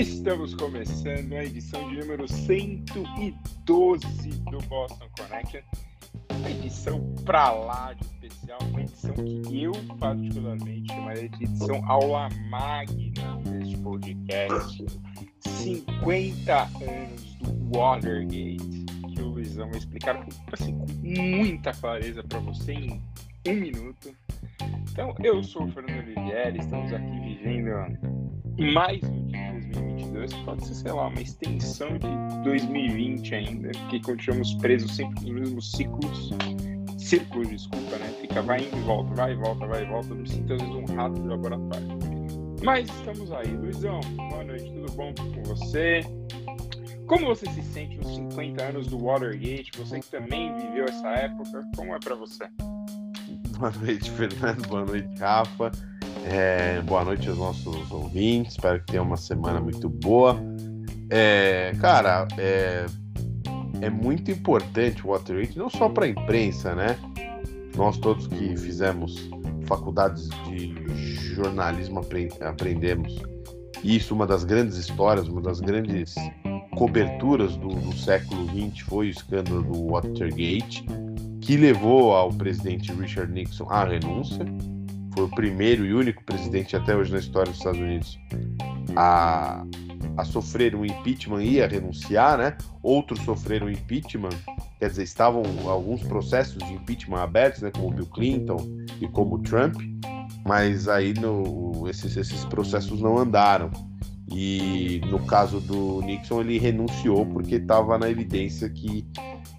Estamos começando a edição de número 112 do Boston Connection. Uma edição pra lá de especial, uma edição que eu particularmente chamaria de edição aula magna deste podcast. 50 anos do Watergate, que o Luizão vai explicar assim, com muita clareza para você em um minuto. Então, eu sou o Fernando Olivieri, estamos aqui vivendo mais um 2022, pode ser, sei lá, uma extensão de 2020 ainda, porque continuamos presos sempre nos mesmos ciclos, círculos, desculpa, né? Fica vai indo e volta, vai e volta, vai e volta, me sinto às vezes um rato de laboratório. Mas estamos aí. Luizão, boa noite, tudo bom com você? Como você se sente nos 50 anos do Watergate? Você que também viveu essa época, como é para você? Boa noite, Fernando. Boa noite, Rafa. É, boa noite aos nossos ouvintes. Espero que tenha uma semana muito boa. É, cara, é, é, muito importante o Watergate, não só para a imprensa, né? Nós todos que fizemos faculdades de jornalismo aprendemos isso. Uma das grandes histórias, uma das grandes coberturas do, do século XX foi o escândalo do Watergate que levou ao presidente Richard Nixon à renúncia. Foi o primeiro e único presidente até hoje na história dos Estados Unidos a, a sofrer um impeachment e a renunciar, né? Outros sofreram impeachment, quer dizer, estavam alguns processos de impeachment abertos, né? Como Bill Clinton e como Trump, mas aí no, esses, esses processos não andaram. E no caso do Nixon, ele renunciou porque estava na evidência que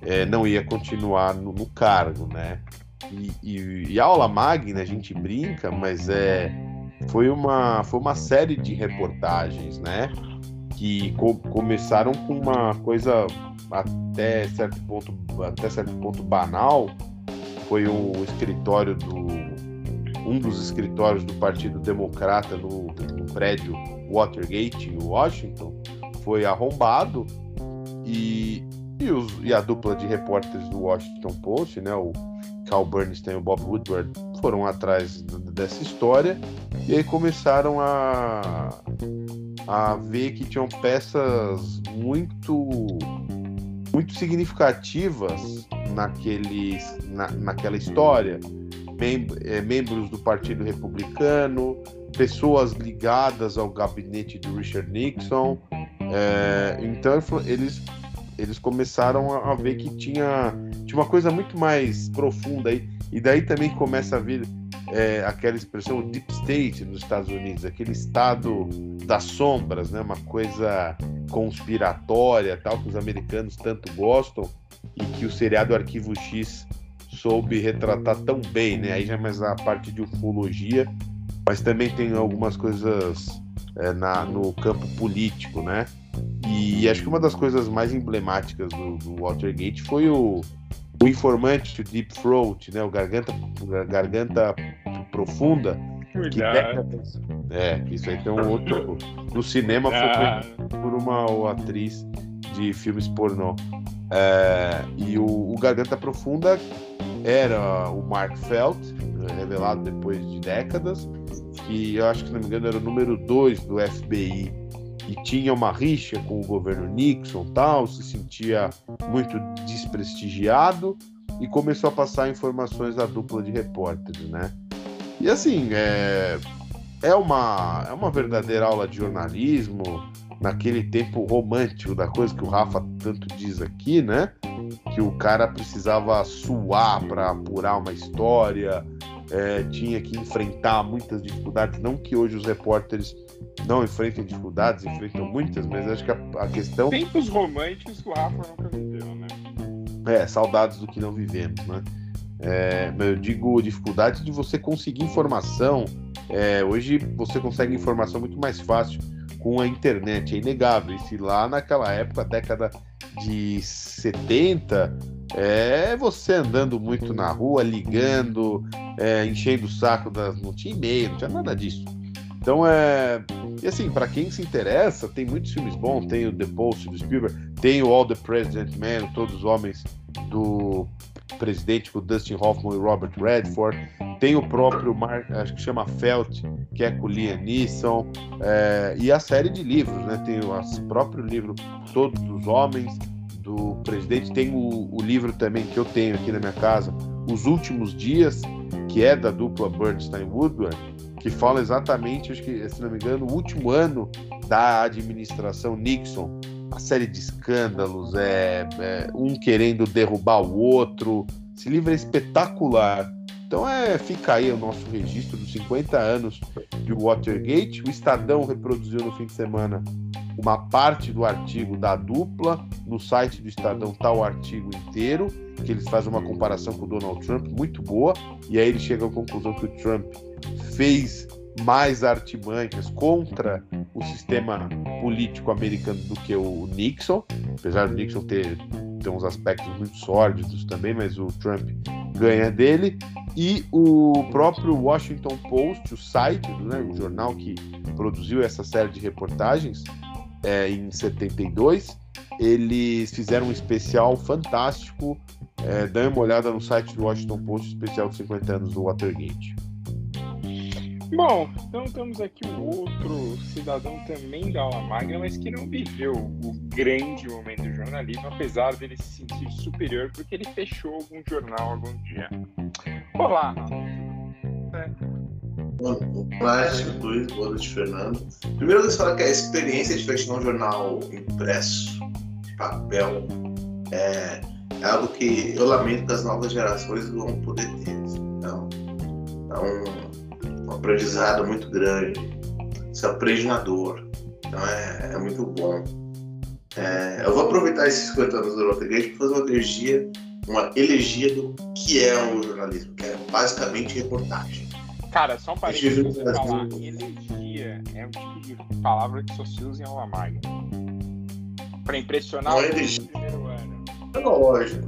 é, não ia continuar no, no cargo, né? E, e, e, aula magna a gente brinca, mas é foi uma foi uma série de reportagens, né? Que co começaram com uma coisa até certo ponto até certo ponto banal. Foi o escritório do um dos escritórios do Partido Democrata no, no prédio Watergate em Washington foi arrombado e e, os, e a dupla de repórteres do Washington Post, né, o Cal Bernstein e o Bob Woodward, foram atrás dessa história e aí começaram a, a ver que tinham peças muito muito significativas naquele, na, naquela história. Mem é, membros do Partido Republicano, pessoas ligadas ao gabinete do Richard Nixon. É, então eles eles começaram a, ver que tinha, tinha uma coisa muito mais profunda aí. E daí também começa a vir é, aquela expressão deep state nos Estados Unidos, aquele estado das sombras, né? Uma coisa conspiratória, tal que os americanos tanto gostam e que o seriado Arquivo X soube retratar tão bem, né? Aí já é mais a parte de ufologia, mas também tem algumas coisas é, na, no campo político, né? E acho que uma das coisas mais emblemáticas do, do Watergate foi o, o informante, o Deep Throat, né? O garganta, garganta profunda. Que décadas, é, isso aí tem um outro. No cinema ah. foi por uma atriz de filmes pornô. É, e o, o, Garganta Profunda era o Mark Felt, revelado depois de décadas, que eu acho que, se não me engano, era o número 2 do FBI e tinha uma rixa com o governo Nixon tal, se sentia muito desprestigiado e começou a passar informações à dupla de repórteres, né? E assim, é, é, uma, é uma verdadeira aula de jornalismo, naquele tempo romântico da coisa que o Rafa tanto diz aqui, né? Que o cara precisava suar para apurar uma história, é, tinha que enfrentar muitas dificuldades. Não que hoje os repórteres não enfrentem dificuldades, enfrentam muitas, mas acho que a, a questão. Tempos românticos o Rafa nunca viveu, né? É, saudades do que não vivemos, né? É, eu digo dificuldade de você conseguir informação. É, hoje você consegue informação muito mais fácil com a internet, é inegável. E se lá naquela época, década de 70, é você andando muito na rua, ligando, é, enchendo o saco das. Não tinha e-mail, não tinha nada disso. Então é. E assim, para quem se interessa, tem muitos filmes bons. Tem o The Post do Spielberg, tem o All the President Man, Todos os Homens do Presidente, com Dustin Hoffman e Robert Redford. tem o próprio Mark, acho que chama Felt, que é com Liam Neeson, é, e a série de livros, né? Tem o próprio livro Todos os Homens, do presidente, tem o, o livro também que eu tenho aqui na minha casa, Os Últimos Dias, que é da dupla Bernstein Woodward, que fala exatamente, acho que, se não me engano, o último ano da administração Nixon. A série de escândalos, é, é um querendo derrubar o outro. Esse livro é espetacular. Então é, fica aí o nosso registro dos 50 anos de Watergate. O Estadão reproduziu no fim de semana uma parte do artigo da dupla. No site do Estadão está o artigo inteiro, que eles fazem uma comparação com o Donald Trump muito boa, e aí eles chegam à conclusão que o Trump fez mais artimanhas contra o sistema político americano do que o Nixon, apesar do Nixon ter, ter uns aspectos muito sórdidos também, mas o Trump ganha dele. E o próprio Washington Post, o site, né, o jornal que produziu essa série de reportagens, é, em 72. Eles fizeram um especial fantástico. É, dê uma olhada no site do Washington Post, especial de 50 anos do Watergate. Bom, então temos aqui um outro cidadão também da aula magna, mas que não viveu o grande momento do jornalismo, apesar dele se sentir superior porque ele fechou algum jornal algum dia. Olá, Boa noite, Luiz. Boa noite, Fernando. Primeiro, eu falar que a experiência de fechar um jornal impresso, de papel, é, é, algo que eu lamento que as novas gerações vão poder ter. Então, é um, aprendizado muito grande. Você aprende na dor. Então, é, é muito bom. É, eu vou aproveitar esses 50 anos do Rotterdam para fazer uma elegia, uma elegia do que é o jornalismo, que é basicamente reportagem. Cara, só um parênteses você falar. Elegia é um tipo de palavra que só se usa em aula magna. Pra impressionar o primeiro ano. É lógico.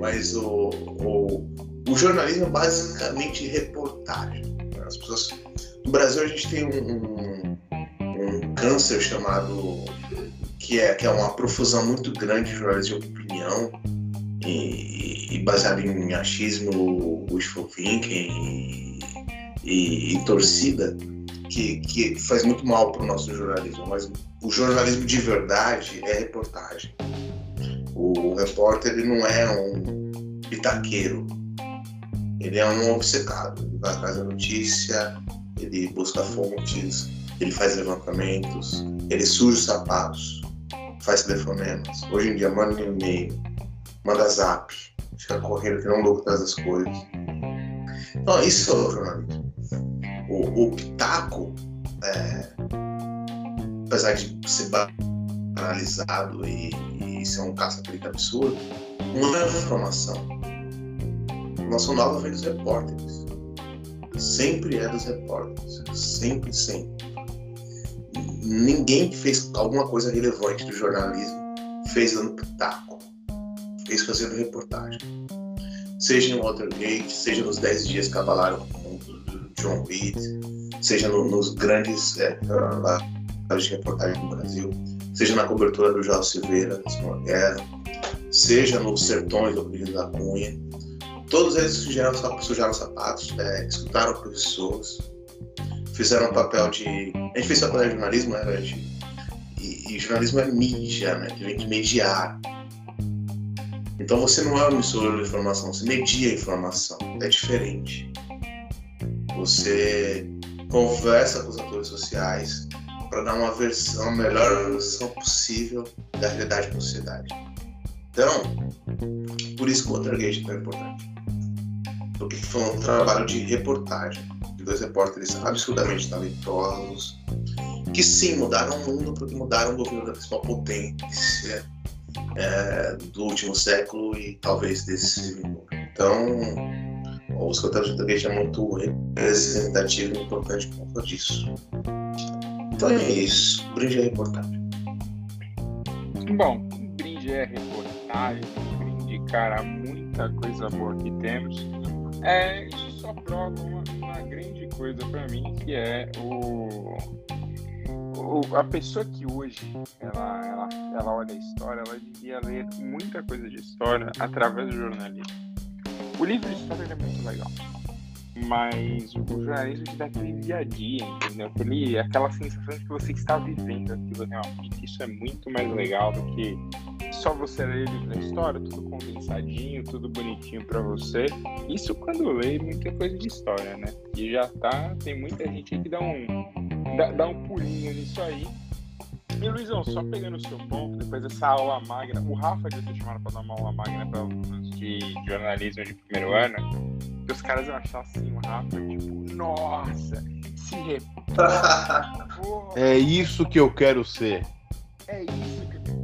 Mas o, o, o jornalismo é basicamente reportagem. As pessoas... No Brasil a gente tem um, um, um câncer chamado que é, que é uma profusão muito grande de jornalismo de opinião e, e baseado em achismo, wishful thinking e, e torcida que, que faz muito mal para o nosso jornalismo, mas o jornalismo de verdade é reportagem. O repórter ele não é um pitaqueiro, ele é um obcecado. Ele vai atrás da notícia, ele busca fontes, ele faz levantamentos, ele os sapatos, faz telefonemas. Hoje em dia manda um e-mail, manda zap, fica correndo que não louco atrás das coisas. Então isso é o jornalismo o, o Pitaco, é, apesar de ser banalizado e, e ser um caça-clique absurdo, não é informação nova vem dos repórteres. Sempre é dos repórteres. Sempre, sempre. Ninguém que fez alguma coisa relevante do jornalismo fez dando pitaco. Fez fazendo reportagem. Seja em Watergate, seja nos 10 dias que abalaram John Reed, seja no, nos grandes é, de reportagem do Brasil, seja na cobertura do João Silveira Guerra, seja nos sertões do Rio da Cunha. Todos eles sujaram, sujaram sapatos, é, escutaram pessoas, fizeram um papel de. A gente fez papel de jornalismo, né, gente? E, e jornalismo é mídia, né? Que vem de mediar. Então você não é um emissor de informação, você media a informação. É diferente. Você conversa com os atores sociais para dar uma versão, a melhor versão possível da realidade da sociedade. Então, por isso que o Watergate é tão importante. Porque foi um trabalho de reportagem, de dois repórteres absurdamente talentosos, que sim, mudaram o mundo porque mudaram o governo da principal potência é, do último século e talvez desse Então, o escritório Gate é muito representativo e importante por conta disso. Então é isso. Brinde é reportagem. Bom, brinde é reportagem, brinde, cara, muita coisa boa que temos. É, isso só prova uma, uma grande coisa para mim, que é o, o, a pessoa que hoje ela, ela, ela olha a história, ela devia ler muita coisa de história através do jornalismo. O livro de história é muito legal. mas o jornalismo te dá aquele dia a dia, entendeu? Aquela sensação de que você está vivendo aquilo realmente. Isso é muito mais legal do que só você ler o livro da história, tudo condensadinho, tudo bonitinho para você. Isso quando lê muita coisa de história, né? E já tá, tem muita gente aí que dá um, dá, dá um pulinho nisso aí. E Luizão, só pegando o seu ponto, depois dessa aula magna, o Rafa já te chamaram para dar uma aula magna para alunos de jornalismo de primeiro ano, que os caras iam achar assim, o Rafa, tipo, nossa, se repara. é isso que eu quero ser. É isso.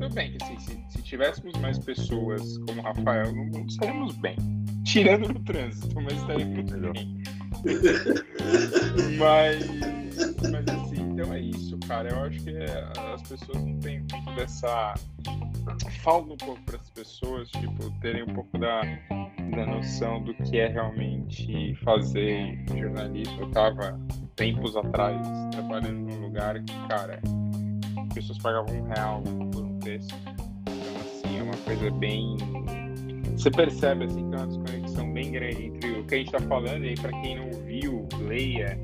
Tudo bem que assim, se, se tivéssemos mais pessoas como o Rafael no mundo, estaríamos bem. Tirando no trânsito, mas estaríamos bem. mas, mas assim, então é isso, cara. Eu acho que é, as pessoas não têm muito dessa. Falta um pouco para as pessoas, tipo, terem um pouco da, da noção do que é realmente fazer jornalismo. Eu tava tempos atrás trabalhando num lugar que, cara, as pessoas pagavam um real por texto. Então, assim, é uma coisa bem. Você percebe assim, que é uma desconexão bem grande entre o que a gente está falando e para quem não viu, leia.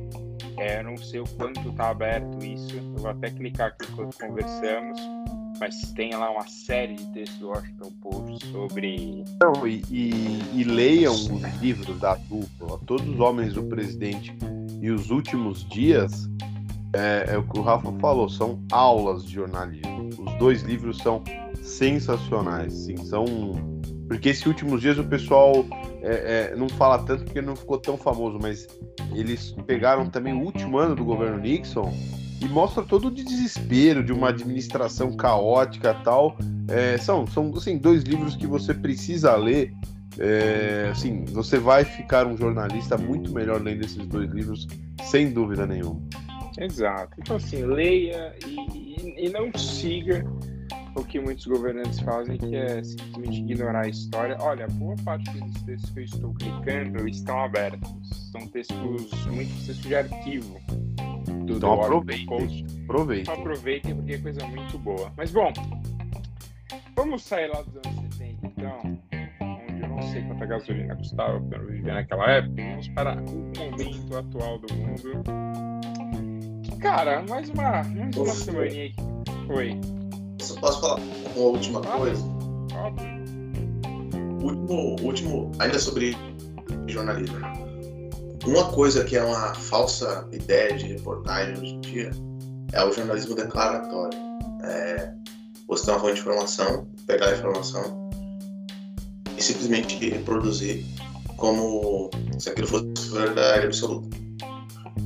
É, eu não sei o quanto está aberto isso. Eu vou até clicar aqui enquanto conversamos. Mas tem lá uma série de textos do Washington Post sobre. Não, e, e, e leiam os livros da dupla, Todos os Homens do Presidente e os Últimos Dias. É, é o que o Rafa falou, são aulas de jornalismo. Os dois livros são sensacionais, sim, são porque esses últimos dias o pessoal é, é, não fala tanto porque não ficou tão famoso, mas eles pegaram também o último ano do governo Nixon e mostra todo o desespero de uma administração caótica tal. É, são são assim, dois livros que você precisa ler. É, assim, você vai ficar um jornalista muito melhor lendo esses dois livros, sem dúvida nenhuma. Exato. Então, assim, leia e, e, não siga o que muitos governantes fazem, que é simplesmente ignorar a história. Olha, boa parte dos textos que eu estou clicando estão abertos. São textos, muitos textos de arquivo. Do então aproveitem. Aproveitem. Então aproveitem porque é coisa muito boa. Mas bom, vamos sair lá dos anos 70 então, onde eu não sei quanta gasolina custava para viver naquela época. Vamos para o momento atual do mundo. Cara, mais uma, mais uma semaninha aqui. Oi. Posso falar uma última coisa? Óbvio. Último, último, ainda sobre jornalismo. Uma coisa que é uma falsa ideia de reportagem hoje em dia é o jornalismo declaratório. É, você ter uma fonte de informação, pegar a informação e simplesmente reproduzir como se aquilo fosse verdade absoluta.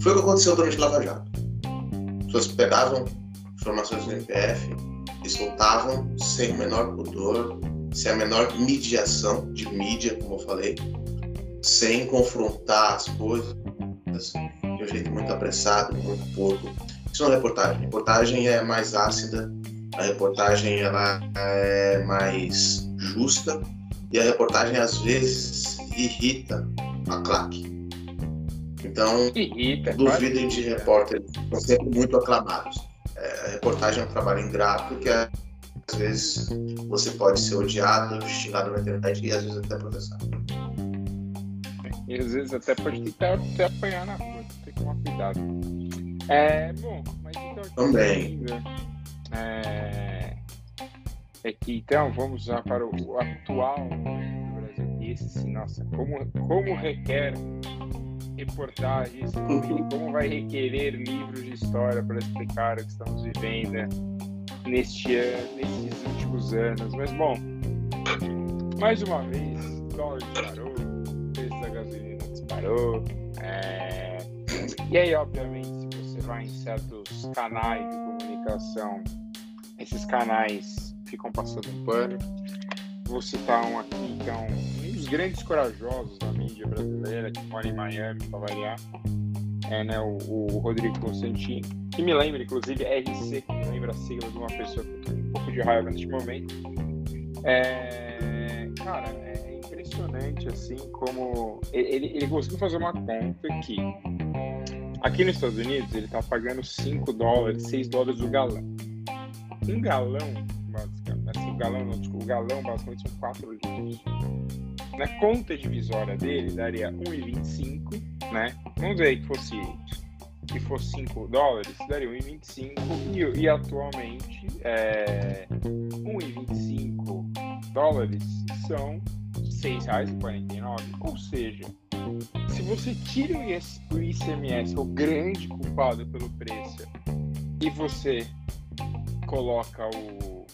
Foi o que aconteceu durante Lava Jato. As pessoas pegavam informações do MPF e soltavam sem o menor pudor, sem a menor mediação de mídia, como eu falei, sem confrontar as coisas de um jeito muito apressado, muito pouco. Isso não é reportagem. A reportagem é mais ácida, a reportagem ela é mais justa e a reportagem às vezes irrita a claque. Então, irrita, duvidem de repórteres, são sempre muito aclamados. É, a reportagem é um trabalho ingrato, porque às vezes você pode ser odiado, xingado na internet e às vezes até processado. E às vezes até pode tentar até apanhar na rua, tem que tomar cuidado. É, bom, mas então. Também. É, é que então vamos já para o atual do Brasil. E esse sim, nossa, como, como requer reportagens, como vai requerer livros de história para explicar o que estamos vivendo neste ano, nesses últimos anos. Mas bom, mais uma vez, dólar disparou, preço da gasolina disparou. É... E aí, obviamente, se você vai em certos canais de comunicação, esses canais ficam passando um pano. Vou citar um aqui dos grandes corajosos da mídia brasileira, que mora em Miami, para variar. É, né, o, o, Rodrigo Constantino, que me lembra, inclusive, RC, que me lembra a sigla de uma pessoa que eu um pouco de raiva neste momento. É, cara, é impressionante, assim, como ele, ele conseguiu fazer uma conta que aqui nos Estados Unidos ele tá pagando 5 dólares, 6 dólares o galão. Um galão, basicamente, assim, o galão não, desculpa, o galão basicamente são 4 litros. Na conta divisória dele daria 1,25, né? Vamos dizer que fosse que fosse 5 dólares, daria 1,25 e, e atualmente é, 1,25 dólares são R$ 6,49. Ou seja, se você tira o ICMS, o grande culpado pelo preço, e você coloca o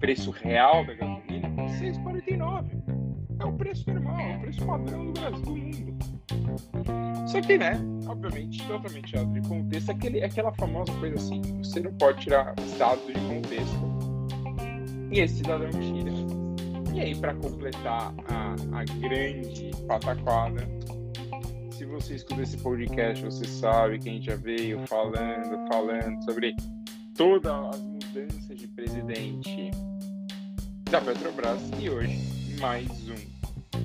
preço real da gasolina, R$ 6,49. É o preço normal, é o preço padrão do Brasil, do mundo. Só que, né, obviamente, totalmente tirado de contexto, aquele, aquela famosa coisa assim, você não pode tirar dados de contexto. E esse cidadão tira. E aí, para completar a, a grande pataquada, se você escuta esse podcast, você sabe que a gente já veio falando, falando sobre todas as mudanças de presidente da Petrobras e hoje mais um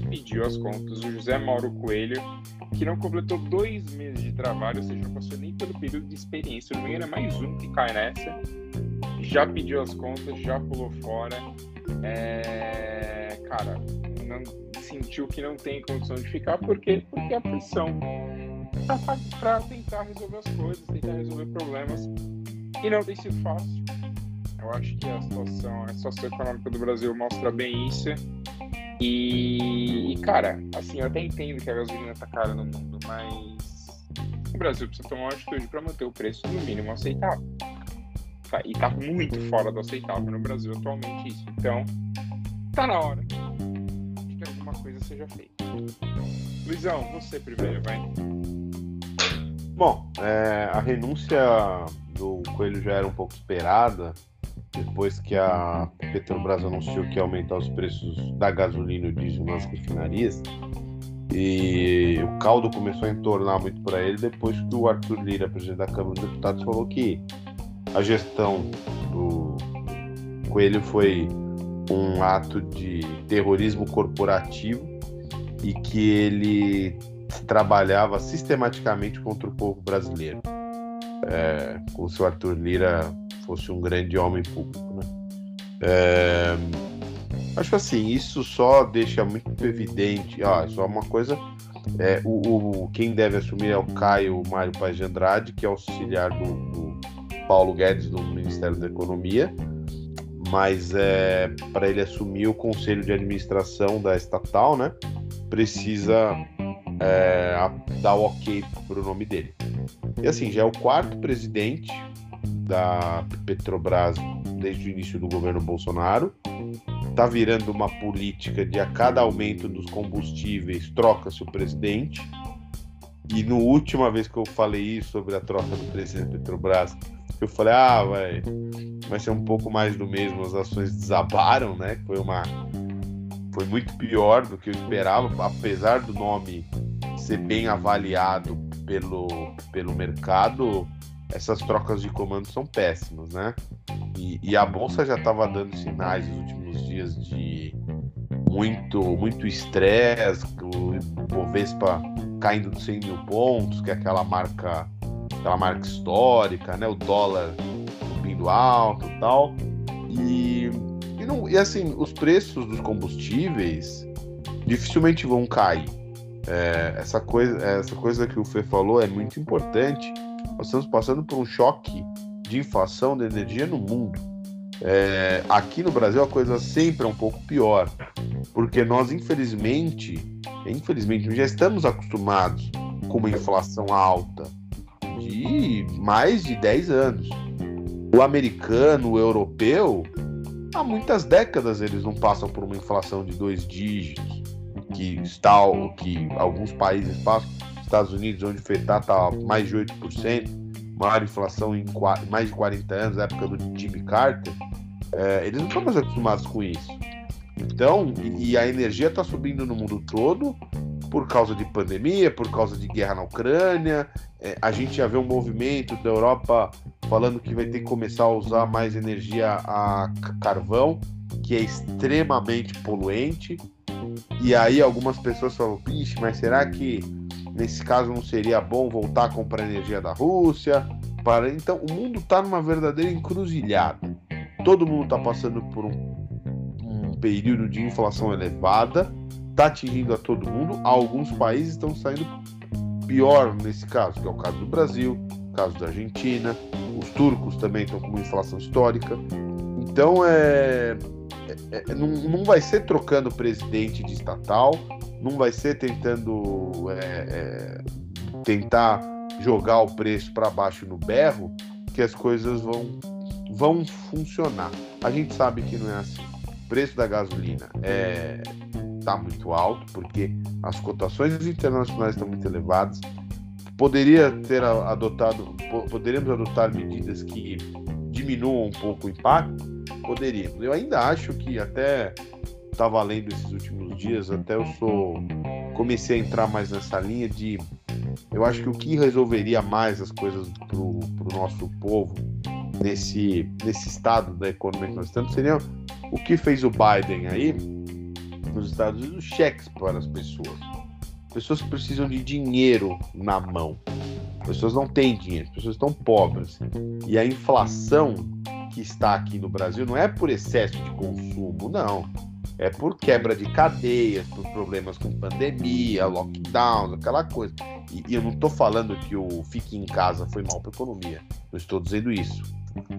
pediu as contas. O José Mauro Coelho, que não completou dois meses de trabalho, ou seja, não passou nem pelo período de experiência. Me engano, é mais um que cai nessa. Já pediu as contas, já pulou fora. É... Cara, não, sentiu que não tem condição de ficar, por quê? Porque a pressão para tentar resolver as coisas, tentar resolver problemas, e não tem sido fácil. Eu acho que a situação, a situação econômica do Brasil mostra bem isso. E, e, cara, assim, eu até entendo que a gasolina tá cara no mundo, mas o Brasil precisa tomar uma atitude para manter o preço no mínimo aceitável. Tá, e tá muito fora do aceitável no Brasil atualmente isso. Então, tá na hora que alguma coisa seja feita. Luizão, você primeiro, vai. Bom, é, a renúncia do Coelho já era um pouco esperada, depois que a Petrobras anunciou que ia aumentar os preços da gasolina e diesel nas refinarias. E o caldo começou a entornar muito para ele depois que o Arthur Lira, presidente da Câmara dos Deputados, falou que a gestão do Coelho foi um ato de terrorismo corporativo e que ele trabalhava sistematicamente contra o povo brasileiro. É, o Arthur Lira fosse um grande homem público. Né? É, acho assim, isso só deixa muito evidente. Ó, só uma coisa. É, o, o, quem deve assumir é o Caio Mário Paz de Andrade, que é auxiliar do, do Paulo Guedes do Ministério da Economia, mas é, para ele assumir o conselho de administração da estatal, né, precisa é, dar o ok para o nome dele. E assim, já é o quarto presidente da Petrobras desde o início do governo Bolsonaro. Está virando uma política de a cada aumento dos combustíveis troca-se o presidente. E no última vez que eu falei isso sobre a troca do presidente da Petrobras, eu falei, ah, vai, vai ser um pouco mais do mesmo, as ações desabaram, né? Foi uma. Foi muito pior do que eu esperava, apesar do nome ser bem avaliado pelo, pelo mercado, essas trocas de comando são péssimas, né? E, e a bolsa já estava dando sinais nos últimos dias de muito muito estresse, o Bovespa caindo dos 100 mil pontos, que é aquela marca aquela marca histórica, né? O dólar subindo alto e tal. E, e, não, e assim, os preços dos combustíveis dificilmente vão cair. É, essa, coisa, essa coisa que o Fê falou é muito importante nós estamos passando por um choque de inflação de energia no mundo. É, aqui no Brasil a coisa sempre é um pouco pior, porque nós infelizmente, infelizmente já estamos acostumados com uma inflação alta de mais de 10 anos. O americano, o europeu, há muitas décadas eles não passam por uma inflação de dois dígitos, que está que alguns países passam. Estados Unidos, onde o FETAR está mais de 8%, maior inflação em mais de 40 anos, na época do Jimmy Carter, é, eles não estão mais acostumados com isso. Então, e, e a energia está subindo no mundo todo por causa de pandemia, por causa de guerra na Ucrânia. É, a gente já vê um movimento da Europa falando que vai ter que começar a usar mais energia a carvão, que é extremamente poluente. E aí algumas pessoas falam, pixe, mas será que Nesse caso, não seria bom voltar a comprar energia da Rússia? Para... Então, o mundo está numa verdadeira encruzilhada. Todo mundo está passando por um período de inflação elevada, está atingindo a todo mundo. Alguns países estão saindo pior nesse caso, que é o caso do Brasil, o caso da Argentina, os turcos também estão com uma inflação histórica. Então é, é, é não, não vai ser trocando presidente de estatal, não vai ser tentando é, é, tentar jogar o preço para baixo no berro que as coisas vão, vão funcionar. A gente sabe que não é assim. O preço da gasolina é está muito alto porque as cotações internacionais estão muito elevadas. Poderia ter adotado, poderíamos adotar medidas que diminuam um pouco o impacto? Poderíamos. Eu ainda acho que até estava lendo esses últimos dias, até eu sou comecei a entrar mais nessa linha de eu acho que o que resolveria mais as coisas para o nosso povo nesse, nesse estado da economia que nós estamos seria o que fez o Biden aí nos Estados Unidos, cheques para as pessoas. Pessoas que precisam de dinheiro na mão. Pessoas não têm dinheiro, pessoas estão pobres. E a inflação que está aqui no Brasil não é por excesso de consumo, não é por quebra de cadeias, por problemas com pandemia, lockdown, aquela coisa. E, e eu não estou falando que o fique em casa foi mal para a economia. Não estou dizendo isso.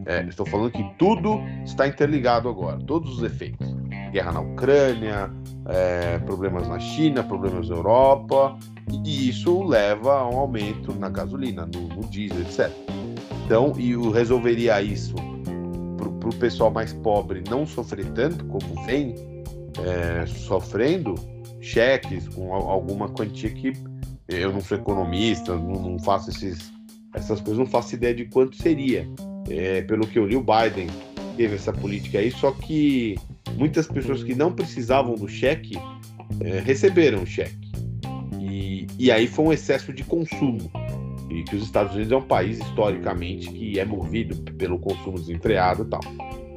É, estou falando que tudo está interligado agora, todos os efeitos. Guerra na Ucrânia, é, problemas na China, problemas na Europa, e isso leva a um aumento na gasolina, no, no diesel, etc. Então, e resolveria isso para o pessoal mais pobre não sofrer tanto como vem, é, sofrendo cheques com alguma quantia que eu não sou economista, não, faço esses, essas coisas, não faço ideia de quanto seria. É, pelo que eu li, o Biden teve essa política aí, só que muitas pessoas que não precisavam do cheque é, receberam o cheque. E, e aí foi um excesso de consumo. E que os Estados Unidos é um país historicamente que é movido pelo consumo desenfreado e tal.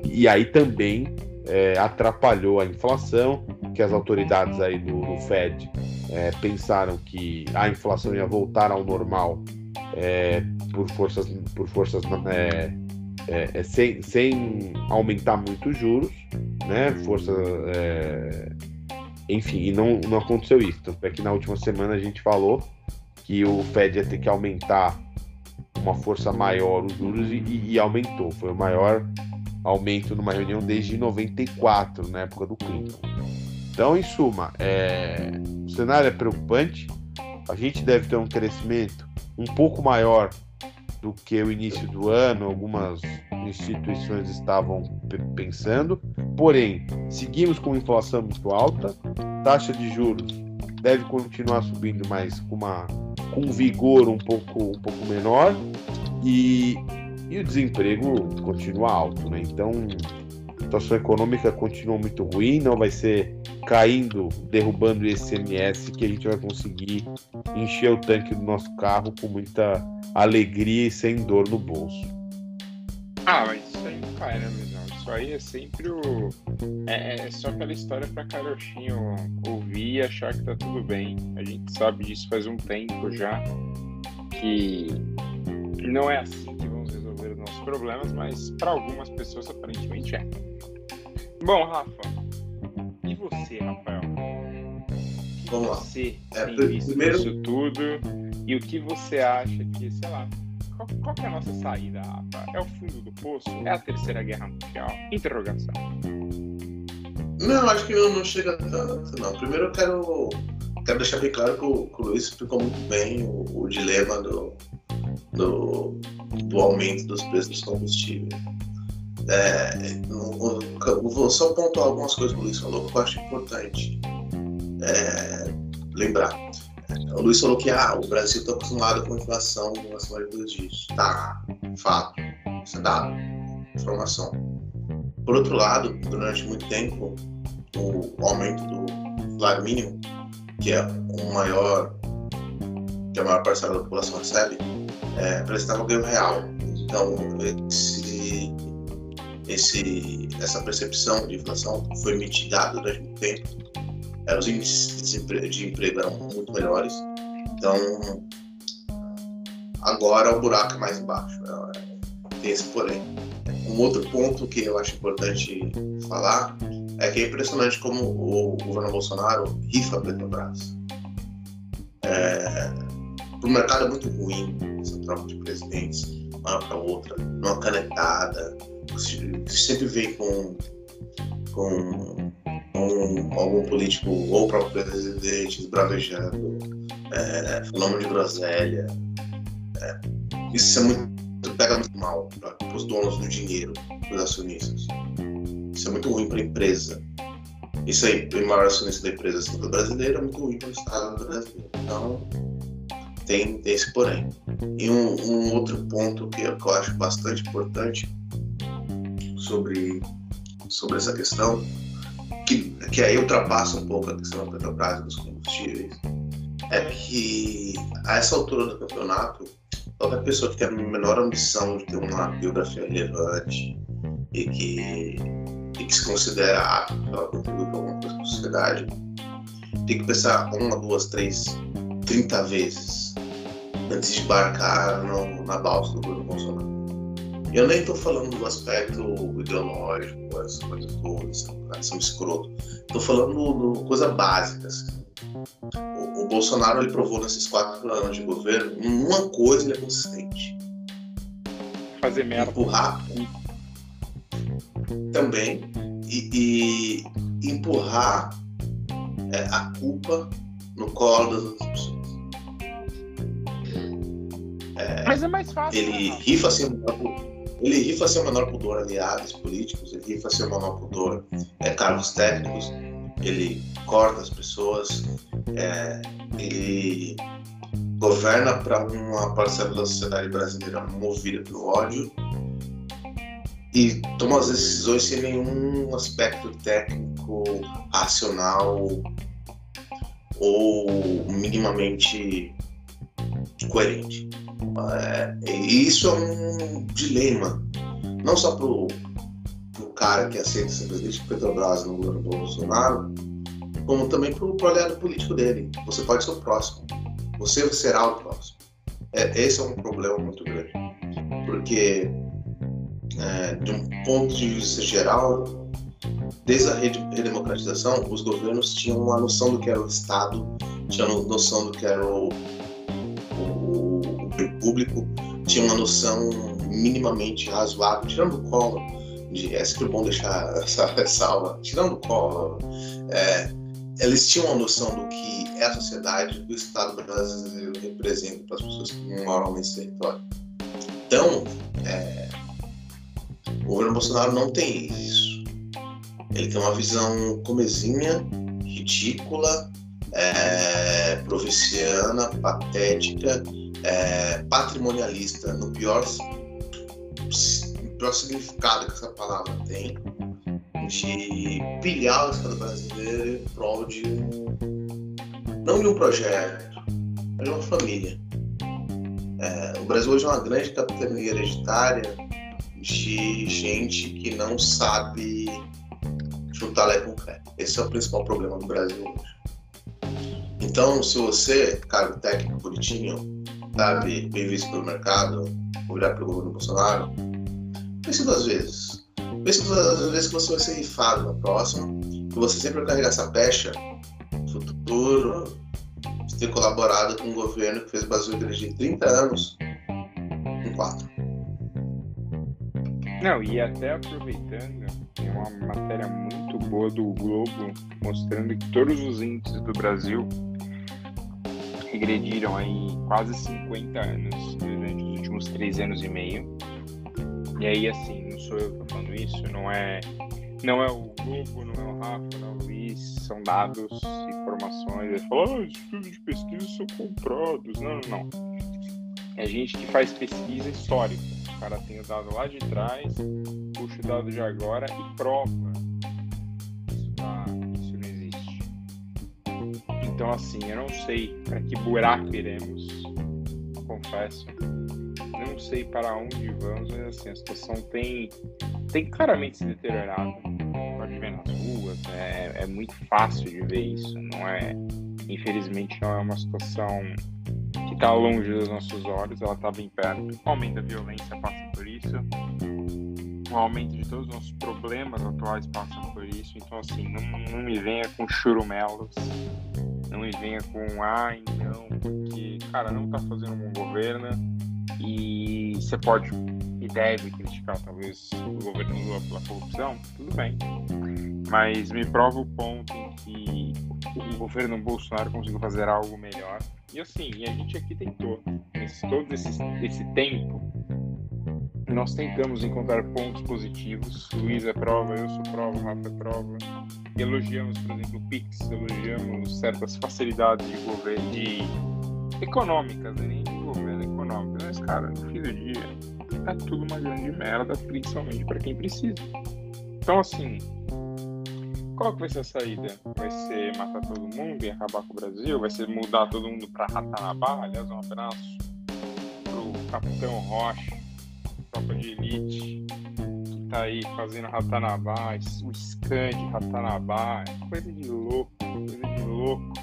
E aí também é, atrapalhou a inflação, que as autoridades aí do, do Fed é, pensaram que a inflação ia voltar ao normal é, por forças, por forças é, é, é, sem, sem aumentar muito os juros, né? Força, enfim, e não, não aconteceu isso. Tanto é que na última semana a gente falou que o Fed ia ter que aumentar uma força maior os juros e, e aumentou. Foi o maior aumento numa reunião desde 94, na época do Clinton. Então, em suma, é... o cenário é preocupante. A gente deve ter um crescimento um pouco maior do que o início do ano, algumas instituições estavam pensando. Porém, seguimos com inflação muito alta, taxa de juros deve continuar subindo, mas com, uma, com um vigor um pouco, um pouco menor. E e o desemprego continua alto, né? Então, a situação econômica continua muito ruim, não vai ser caindo, derrubando o ICMS que a gente vai conseguir encher o tanque do nosso carro com muita alegria e sem dor no bolso. Ah, mas isso aí não cai, né, Mesão? Isso aí é sempre o. É, é só aquela história pra carochinho ouvir e achar que tá tudo bem. A gente sabe disso faz um tempo já. Que não é assim que nossos problemas, mas para algumas pessoas aparentemente é. Bom, Rafa, e você, Rafael? Vamos lá. Você é, tem visto primeiro... isso tudo e o que você acha que, sei lá, qual, qual é a nossa saída, Rafa? É o fundo do poço? É a terceira guerra mundial? Interrogação. Não, acho que não, não chega tanto, não. Primeiro eu quero, quero deixar bem claro que o, que o Luiz explicou muito bem o, o dilema do, do, do aumento dos preços dos combustíveis. É, vou só pontuar algumas coisas que o Luiz falou que eu acho importante é, lembrar. O Luiz falou que ah, o Brasil está acostumado com inflação acima de dois dígitos. Tá, fato, isso é dado, informação. Por outro lado, durante muito tempo, o aumento do salário mínimo, que é o maior que a maior parcela da população recebe, é, prestava ganho real. Então, esse, esse, essa percepção de inflação foi mitigada durante muito tempo. É, os índices de emprego eram muito melhores. Então, agora o buraco é mais embaixo. É, tem esse porém. Um outro ponto que eu acho importante falar é que é impressionante como o governo Bolsonaro rifa a Petrobras. É, o mercado é muito ruim essa troca de presidentes, uma para outra, numa canetada, sempre vem com, com, com algum político ou próprio presidente esbravejando, é, fenômeno de groselha. É, isso é muito, pega muito mal para os donos do dinheiro, para os acionistas. Isso é muito ruim para a empresa. Isso aí, o maior acionista da empresa assim, brasileira é muito ruim para o Estado brasileiro. Então, tem, esse porém. E um, um outro ponto que eu, que eu acho bastante importante sobre, sobre essa questão, que, que aí ultrapassa um pouco a questão da Petrobras dos combustíveis, é que a essa altura do campeonato, qualquer pessoa que tem a menor ambição de ter uma biografia relevante e que, e que se considera apto para contribuir para alguma coisa para a sociedade, tem que pensar uma, duas, três, trinta vezes antes de embarcar no, na balsa do governo Bolsonaro. Eu nem estou falando do aspecto ideológico, essas coisas todas, são escroto. Estou falando de coisa básica. Assim. O, o, Bolsonaro ele provou nesses quatro anos de governo, uma coisa ele é consistente. Fazer merda. Empurrar. Também. E, e empurrar é, a culpa no colo das outras pessoas. É, Mas é mais fácil. Ele né? rifa assim ele rifa seu menor pudor aliados políticos, ele rifa seu menor pudor é, cargos técnicos, ele corta as pessoas, é, ele governa para uma parcela da sociedade brasileira movida pelo ódio e toma as decisões sem nenhum aspecto técnico, racional ou minimamente coerente. É, e isso é um dilema, não só para o cara que aceita ser presidente de Petrobras no governo Bolsonaro, como também para o aliado político dele. Você pode ser o próximo, você será o próximo. É, esse é um problema muito grande, porque é, de um ponto de vista geral, desde a redemocratização, os governos tinham uma noção do que era o Estado, tinham noção do que era o público tinha uma noção minimamente razoável, tirando o colo, de, é sempre bom deixar essa ressalva, tirando o colo, é, eles tinham uma noção do que é a sociedade do Estado brasileiro representa para as pessoas que moram nesse território. Então, é, o governo Bolsonaro não tem isso. Ele tem uma visão comezinha, ridícula, é, provinciana, patética, é, patrimonialista, no pior, pior significado que essa palavra tem, de pilhar o Estado brasileiro em prol de não de um projeto, mas de uma família. É, o Brasil hoje é uma grande capitania hereditária de gente que não sabe juntar lé com cré. Esse é o principal problema do Brasil hoje. Então, se você, cargo técnico bonitinho, sabe, visto pelo mercado, olhar para o governo Bolsonaro, pense duas vezes. Pense duas vezes que você vai ser rifado na próxima, que você sempre vai carregar essa pecha futuro, de ter colaborado com um governo que fez o Brasil crescer 30 anos em 4. Não, e até aproveitando, tem uma matéria muito boa do Globo mostrando que todos os índices do Brasil regrediram aí quase 50 anos durante os últimos três anos e meio. E aí, assim, não sou eu que tô falando isso, não é, não é o Globo, não é o Rafa, não é o Luiz, são dados, informações. Ele falou, ah, estudos de pesquisa são comprados. Não, não, não. É gente que faz pesquisa histórica. O cara tem o dado lá de trás, puxa o dado de agora e prova Então, assim, eu não sei para que buraco iremos, confesso. Não sei para onde vamos, mas assim, a situação tem, tem claramente se deteriorado. Pode ver nas ruas, é, é muito fácil de ver isso. Não é, infelizmente, não é uma situação que está longe dos nossos olhos, ela está bem perto. O aumento da violência passa por isso. o aumento de todos os nossos problemas atuais passam por isso. Então, assim, não, não me venha com churumelos, não venha com ai, não, porque, cara, não tá fazendo um bom governo e você pode e deve criticar, talvez, o governo Lula pela corrupção, tudo bem. Mas me prova o ponto em que o governo Bolsonaro conseguiu fazer algo melhor. E assim, a gente aqui tentou, nesse, todo esse, esse tempo, nós tentamos encontrar pontos positivos. Luiz é prova, eu sou prova, Rafa é prova. Elogiamos, por exemplo, o Pix, elogiamos certas facilidades de governo, de econômicas, né? nem de governo, econômicas. Mas, cara, no fim do dia, é tudo uma grande merda, principalmente para quem precisa. Então, assim, qual que vai ser a saída? Vai ser matar todo mundo e acabar com o Brasil? Vai ser mudar todo mundo para Ratanabá? Aliás, um abraço pro Capitão Rocha tropa de elite que tá aí fazendo Ratanabá, o scan de Ratanabá, coisa de louco, coisa de louco.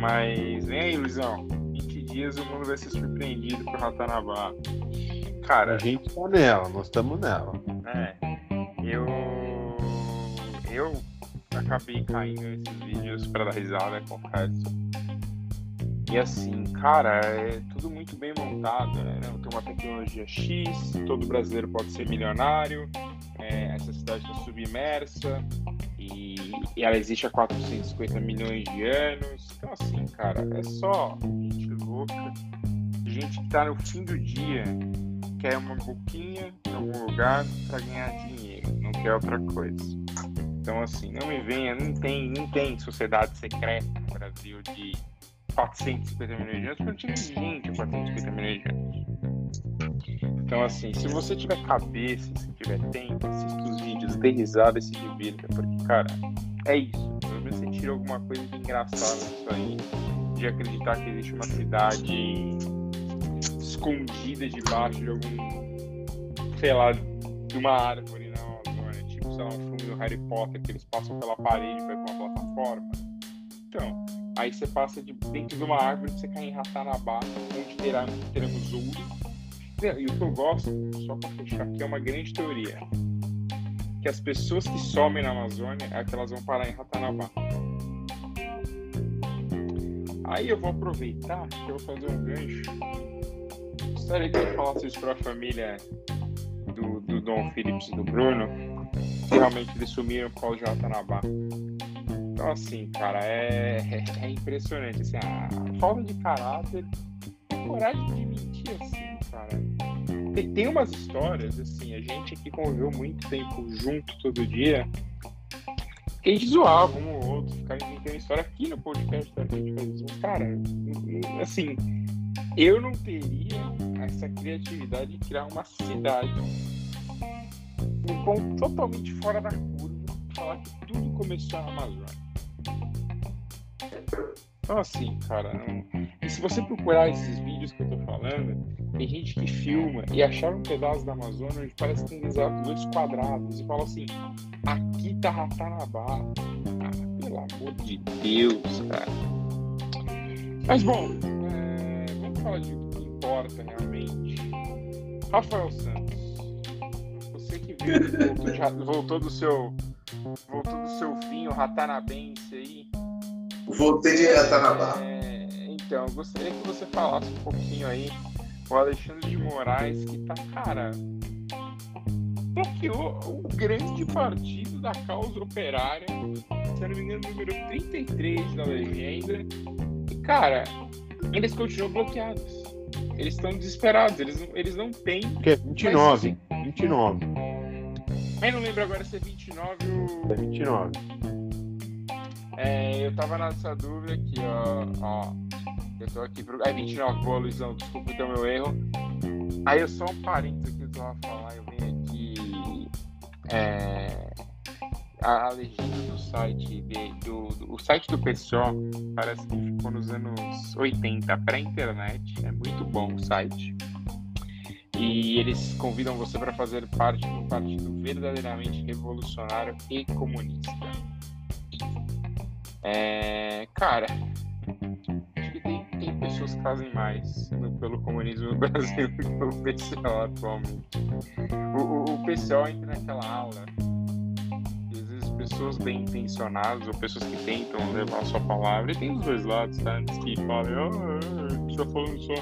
Mas vem aí, Luizão, 20 dias o mundo vai ser surpreendido por Ratanabá. Cara. A gente tá nela, nós estamos nela. É. Eu. Eu acabei caindo nesses vídeos pra dar risada, confesso. E assim, cara, é tudo muito bem montado, né? Tem uma tecnologia X, todo brasileiro pode ser milionário, é, essa cidade está submersa e, e, ela existe há 450 milhões de anos. Então, assim, cara, é só gente louca, gente que tá no fim do dia, quer uma boquinha em algum lugar para ganhar dinheiro, não quer outra coisa. Então, assim, não me venha, não tem, não tem sociedade secreta no Brasil de 450 milhões de anos, porque não tinha gente 450 milhões de anos. Então, assim, se você tiver cabeça, se tiver tempo, assista os vídeos, dê risada e se divirta, porque, cara, é isso. Pelo menos você tira alguma coisa de engraçada nisso aí, de acreditar que existe uma cidade escondida debaixo de algum, sei lá, de uma árvore na Amazônia, tipo, sei lá, um filme do Harry Potter, que eles passam pela parede para uma plataforma. Então, Aí você passa de dentro de uma árvore, você cai em Ratanabá, onde terá, teremos ouro. E o que eu gosto, só para fechar aqui, é uma grande teoria. Que as pessoas que somem na Amazônia é que elas vão parar em Ratanabá. Aí eu vou aproveitar que eu vou fazer um gancho. Gostaria que eu falasse isso para a família do, do Dom Phillips e do Bruno. Que realmente eles sumiram por causa de Ratanabá. Então, assim, cara, é, é impressionante. Assim, a falta de caráter, coragem de mentir, assim, cara. Tem, tem umas histórias, assim, a gente aqui conviveu muito tempo junto todo dia, que a gente zoava um ou outro, ficava inventando história aqui no podcast, tá? a gente cara, assim, eu não teria essa criatividade de criar uma cidade um ponto totalmente fora da curva, falar que tudo começou na Amazônia. Então, assim, cara, e se você procurar esses vídeos que eu tô falando, tem gente que filma e achar um pedaço da Amazônia onde parece que tem dois quadrados e fala assim: aqui tá Ratanabá. Ah, pelo amor de Deus, cara. Mas bom, é... vamos falar de o que importa realmente. Rafael Santos, você que viu, voltou, voltou do seu voltou do seu vinho ratanabense aí Voltei de Ratanabá. É, então, eu gostaria que você falasse um pouquinho aí o Alexandre de Moraes, que tá, cara, bloqueou o grande partido da causa operária, se não me engano, número 33 da legenda. E, cara, eles continuam bloqueados. Eles estão desesperados, eles não, eles não têm. Que é 29. Mas, 29. Eu não lembro agora se é 29 ou. É 29. É, eu tava nessa dúvida aqui, ó. ó eu tô aqui pro. É 29, boa, Luizão, desculpa então meu erro. Aí eu só um parênteses que eu tava falar, eu venho aqui. É, a, a legenda do site de, do, do, o site do pessoal parece que ficou nos anos 80 pré-internet. É muito bom o site. E eles convidam você para fazer parte de um partido verdadeiramente revolucionário e comunista. É, cara, acho que tem, tem pessoas fazem mais no, pelo comunismo no Brasil do que o PCO atualmente. O, o, PCO entra naquela aula. Às vezes pessoas bem intencionadas ou pessoas que tentam levar a sua palavra, e tem dos dois lados, tá? Que falem, oh, estou falando só.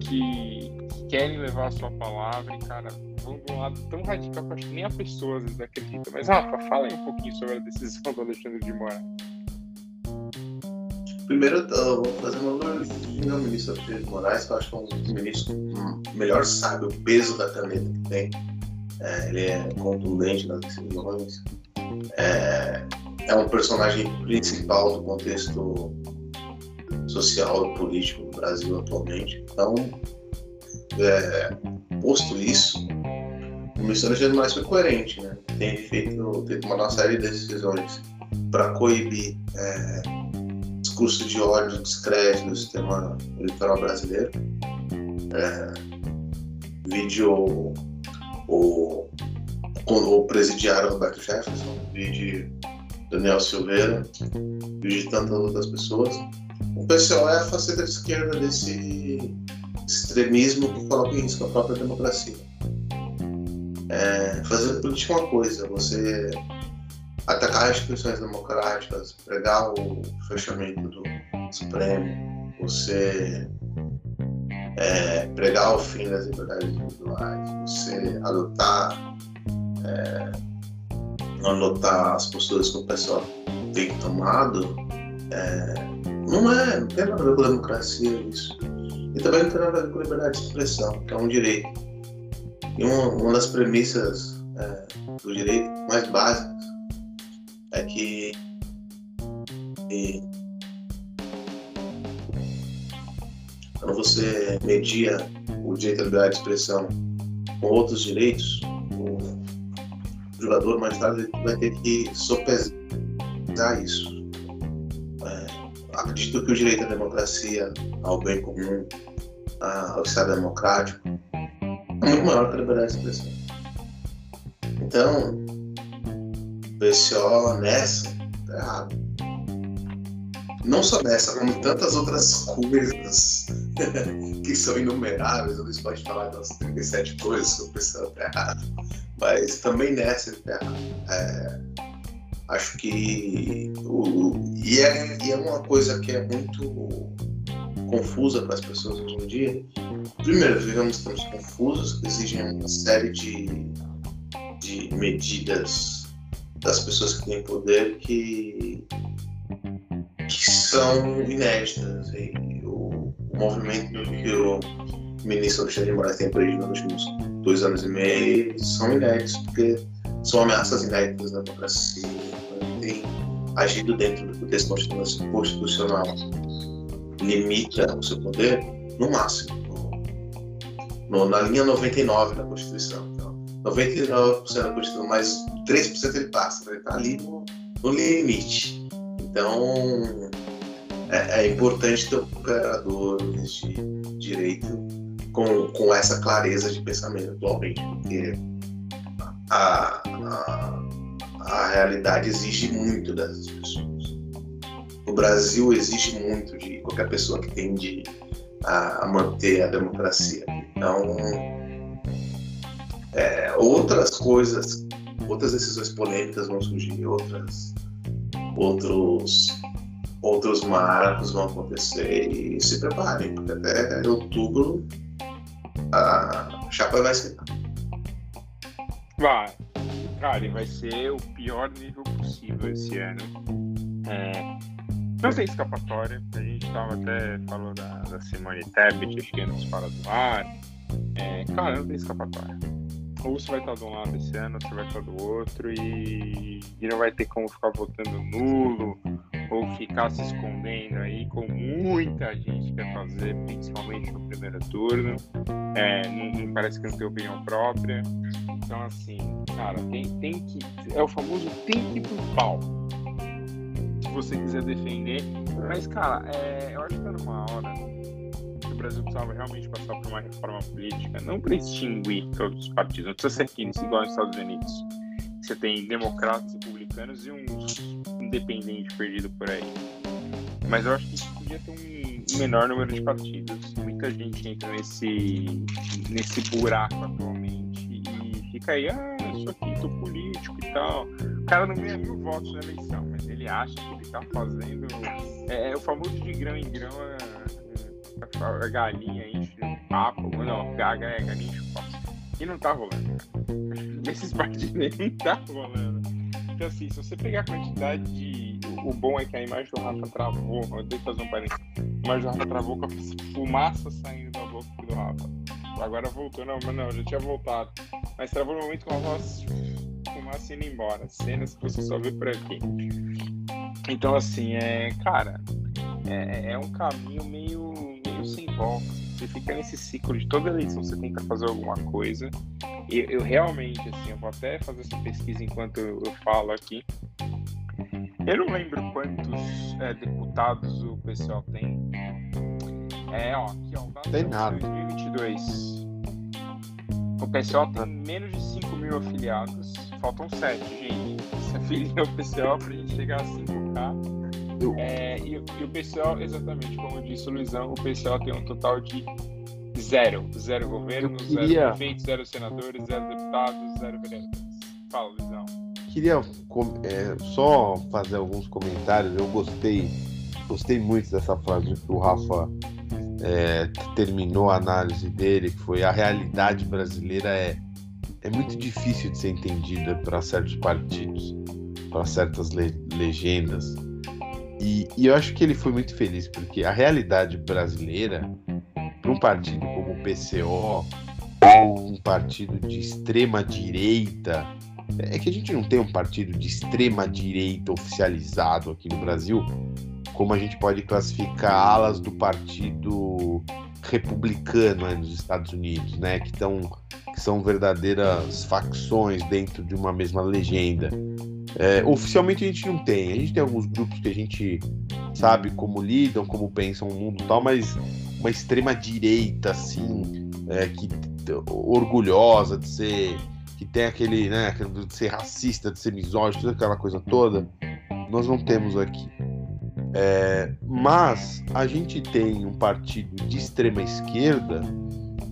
Que, que querem levar a sua palavra e, cara, vão de um lado tão radical que eu acho que nem a pessoa às vezes acredita. Mas, Rafa, fala aí um pouquinho sobre a decisão do Alexandre de Moraes. Primeiro, eu vou fazer uma glorificação ao ministro Alexandre de Moraes, que eu acho que é um dos ministros que melhor sabe o peso da caneta que tem. É, ele é contundente nas decisões. É, é um personagem principal do contexto social e político do Brasil atualmente. Então, é, posto isso, o ministro Alexandre Moraes foi coerente, né? Tem feito, tem tomado uma série de decisões para coibir é, discurso de ódio, descrédito do sistema eleitoral brasileiro. É, vídeo o, o presidiário Roberto Jefferson, vídeo Daniel Silveira, vídeo de tantas outras pessoas. O PCO é a faceta de esquerda desse extremismo que coloca em risco a própria democracia. É, fazer política é uma coisa, você atacar as instituições democráticas, pregar o fechamento do Supremo, você é, pregar o fim das liberdades individuais, você adotar, é, adotar as posturas que o pessoal tem tomado, é, não é, não tem nada a ver com a democracia isso. E também não tem nada a ver com a liberdade de expressão, que é um direito. E uma, uma das premissas é, do direito mais básicas é que quando você media o direito à liberdade de expressão com outros direitos, o jogador mais tarde vai ter que sopesar isso. É, acredito que o direito à democracia, ao bem comum, ao Estado democrático, é muito maior que a liberdade de expressão. Então, PCO nessa, tá errado. Não só nessa, como tantas outras coisas que são inumeráveis. Luiz pode falar das 37 coisas que o PCO tá errado. Mas também nessa ele tá errado. É, acho que. O, e, é, e é uma coisa que é muito confusa para as pessoas hoje em dia. Primeiro, vivemos tempos confusos que exigem uma série de, de medidas das pessoas que têm poder que, que são inéditas. E o, o movimento que o ministro Alexandre de Moraes tem preso nos últimos dois anos e meio são inéditos, porque são ameaças inéditas da democracia. Tem agido dentro do contexto constitucional, limita o seu poder no máximo, no, na linha 99 da Constituição. Então, 99% da Constituição, mas 3% ele passa, ele está ali no, no, limite. Então, é, é, importante ter operadores de direito com, com essa clareza de pensamento atualmente, porque a, a, a realidade exige muito dessas pessoas. O Brasil exige muito de qualquer pessoa que tende a manter a democracia. Então, é, outras coisas outras decisões polêmicas vão surgir, outras, outros, outros marcos vão acontecer e se preparem, porque até outubro a chapa vai ser. Vai. Cara, vai ser o pior nível possível esse ano. É, não tem escapatória. A gente tava até falando da, da Simone Tebet, acho que antes fora do ar. É, cara, não tem escapatória ou você vai estar de um lado esse ano, ou você vai estar do outro, e, e não vai ter como ficar votando nulo, ou ficar se escondendo aí, como muita gente quer fazer, principalmente no primeiro turno. É, não, não, parece que não tem opinião própria. Então, assim, cara, tem, tem que. É o famoso tem que ir pro pau. Se você quiser defender. Mas, cara, é, eu acho que tá numa hora Brasil precisava realmente passar por uma reforma política, não para extinguir todos os partidos, não precisa ser Keynes, igual nos Estados Unidos. Você tem democratas, republicanos e uns independentes perdidos por aí. Mas eu acho que podia ter um menor número de partidos. Muita gente entra nesse, nesse buraco atualmente e fica aí, ah, eu sou aqui, tô político e tal. O cara não ganha mil votos na eleição, mas ele acha que ele tá fazendo. É, é o famoso de grão em grão a, a, a galinha enche o papo. Não, é galinha enche o papo. E não tá rolando. Nesses partidos nem tá rolando. Então assim, se você pegar a quantidade de o bom é que a imagem do Rafa travou. Eu que fazer um parênteses. A imagem do Rafa travou com a fumaça saindo da boca do Rafa. Agora voltou, não, mas não, já tinha voltado. Mas travou no momento com a voz fumaça indo embora. Cenas que você só vê por aqui. Então, assim, é. Cara, é, é um caminho meio, meio sem volta. Você fica nesse ciclo de toda eleição você tenta fazer alguma coisa. Eu, eu realmente, assim, eu vou até fazer essa pesquisa enquanto eu, eu falo aqui. Eu não lembro quantos é, deputados o pessoal tem. É, ó, aqui, ó, tem nada. 2022. O pessoal tem menos de 5 mil afiliados. Faltam 7, gente. Se afilia o pessoal pra gente chegar a 5K. É, e, e, o pessoal, exatamente como disse o Luizão, o pessoal tem um total de zero. Zero governo, queria... zero prefeitos, zero senadores, zero deputados, zero vereadores. Fala, Luizão queria é, só fazer alguns comentários. Eu gostei, gostei muito dessa frase que o Rafa é, terminou a análise dele, que foi a realidade brasileira é, é muito difícil de ser entendida para certos partidos, para certas le legendas. E, e, eu acho que ele foi muito feliz, porque a realidade brasileira, para um partido como o PCO, ou um partido de extrema direita, é que a gente não tem um partido de extrema direita oficializado aqui no Brasil, como a gente pode classificar alas do partido republicano nos Estados Unidos, né, que, tão, que são verdadeiras facções dentro de uma mesma legenda. É, oficialmente a gente não tem, a gente tem alguns grupos que a gente sabe como lidam, como pensam o mundo e tal, mas uma extrema direita assim, é, que orgulhosa de ser que tem aquele, né, de ser racista, de ser misógino, toda aquela coisa toda, nós não temos aqui. É, mas a gente tem um partido de extrema esquerda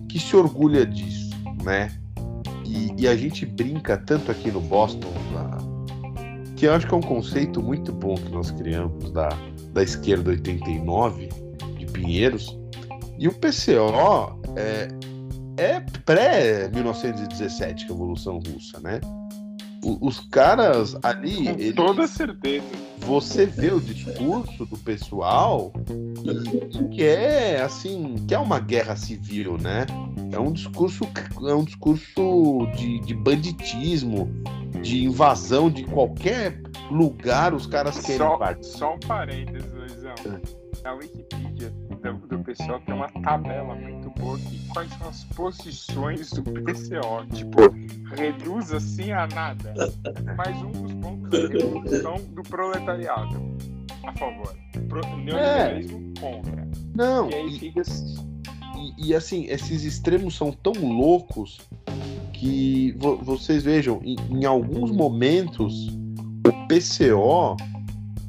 que se orgulha disso, né? E, e a gente brinca tanto aqui no Boston, que eu acho que é um conceito muito bom que nós criamos da, da esquerda 89 de Pinheiros. E o PCO é, é pré-1917, Revolução Russa, né? Os caras ali. Com eles, toda certeza. Você vê o discurso do pessoal que é assim, que é uma guerra civil, né? É um discurso, é um discurso de, de banditismo, de invasão de qualquer lugar, os caras querem só, partir. Só um parênteses, Luizão. É. A Wikipedia do, do PCO tem uma tabela muito boa aqui. Quais são as posições do PCO? Tipo, reduz assim a nada. Mais um dos pontos de revolução do proletariado. A favor. Pro, neoliberalismo é. contra. Não. E aí fica. E, e, assim, esses extremos são tão loucos que vo vocês vejam, em, em alguns momentos, o PCO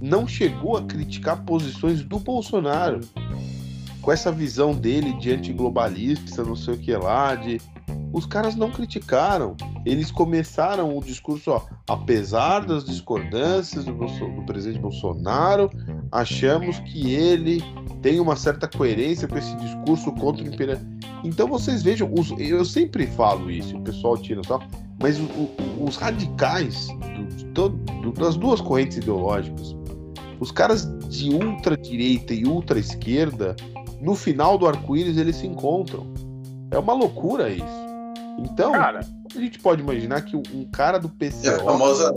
não chegou a criticar posições do Bolsonaro com essa visão dele de antiglobalista, não sei o que lá, de os caras não criticaram. Eles começaram o discurso, ó, apesar das discordâncias do, do, presidente Bolsonaro, achamos que ele tem uma certa coerência com esse discurso contra o imperial. Então vocês vejam, os, eu sempre falo isso, o pessoal tira só, mas o, o, os radicais do, do, das duas correntes ideológicas, os caras de ultra direita e ultra esquerda, no final do arco-íris eles se encontram. É uma loucura isso. Então, cara, a gente pode imaginar que um cara do PCO. É a famosa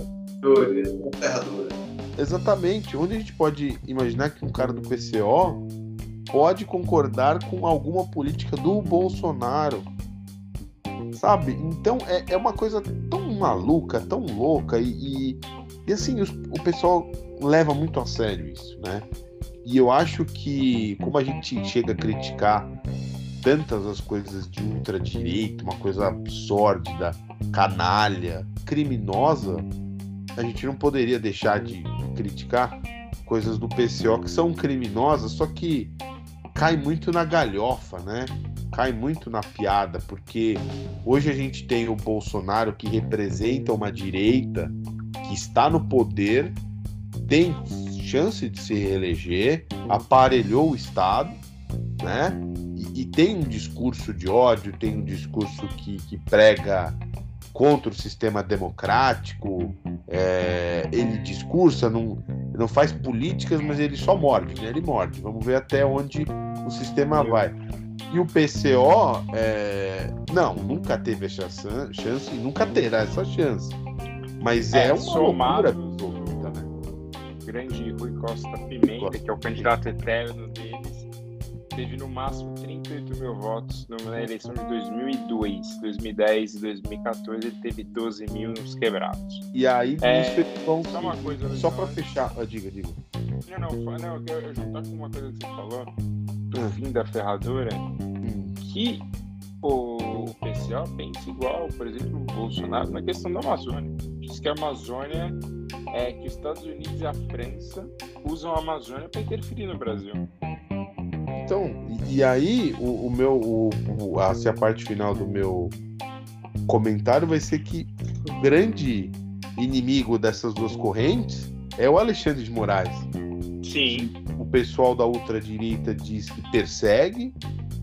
terra dura. Exatamente. Onde a gente pode imaginar que um cara do PCO pode concordar com alguma política do Bolsonaro. Sabe? Então é, é uma coisa tão maluca, tão louca, e, e, e assim, os, o pessoal leva muito a sério isso, né? E eu acho que, como a gente chega a criticar tantas as coisas de ultradireita, uma coisa absurda, canalha, criminosa, a gente não poderia deixar de criticar coisas do PCO que são criminosas, só que cai muito na galhofa, né? Cai muito na piada, porque hoje a gente tem o Bolsonaro que representa uma direita que está no poder, tem chance de se reeleger, aparelhou o Estado, né? E, e tem um discurso de ódio, tem um discurso que, que prega contra o sistema democrático, é, ele discursa, não, não faz políticas, mas ele só morde, né? Ele morde. Vamos ver até onde o sistema vai. E o PCO, é, não, nunca teve essa chance e nunca terá essa chance. Mas é, é uma somado loucura? Grande Rui Costa Pimenta, que é o candidato eterno deles, teve no máximo 38 mil votos na eleição de 2002, 2010 e 2014 ele teve 12 mil nos quebrados. E aí, é, só uma coisa, só para fechar, ah, diga, diga. Não, não, não, eu, eu juntar com uma coisa que você falou do hum. fim da ferradura, hum. que o PCO pensa igual, por exemplo, o Bolsonaro na questão da Amazônia. Diz que a Amazônia é que os Estados Unidos e a França usam a Amazônia para interferir no Brasil. Então, e, aí o, o meu, o, o, a, assim, a parte final do meu comentário vai ser que o grande inimigo dessas duas correntes é o Alexandre de Moraes. Sim. O pessoal da ultradireita diz que persegue,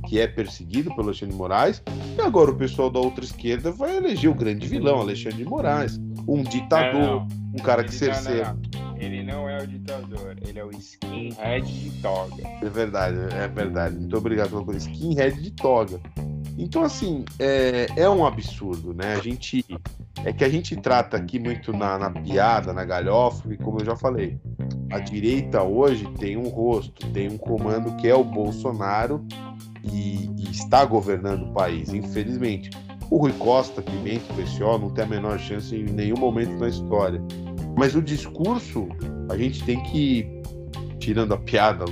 que é perseguido pelo Alexandre de Moraes, e agora o pessoal da outra esquerda vai eleger o grande vilão, Alexandre de Moraes, um ditador, um cara que cerceia. Ele não é o ditador, ele é o skinhead de toga. É verdade, é verdade. Muito obrigado pela coisa. Skinhead de toga. Então, assim, é, é um absurdo, né? A gente. É que a gente trata aqui muito na, na piada, na galhofa, e como eu já falei, a direita hoje tem um rosto, tem um comando que é o Bolsonaro e, e está governando o país, infelizmente. O Rui Costa, Pimenta, o PCO não tem a menor chance em nenhum momento na história. Mas o discurso, a gente tem que, tirando a piada,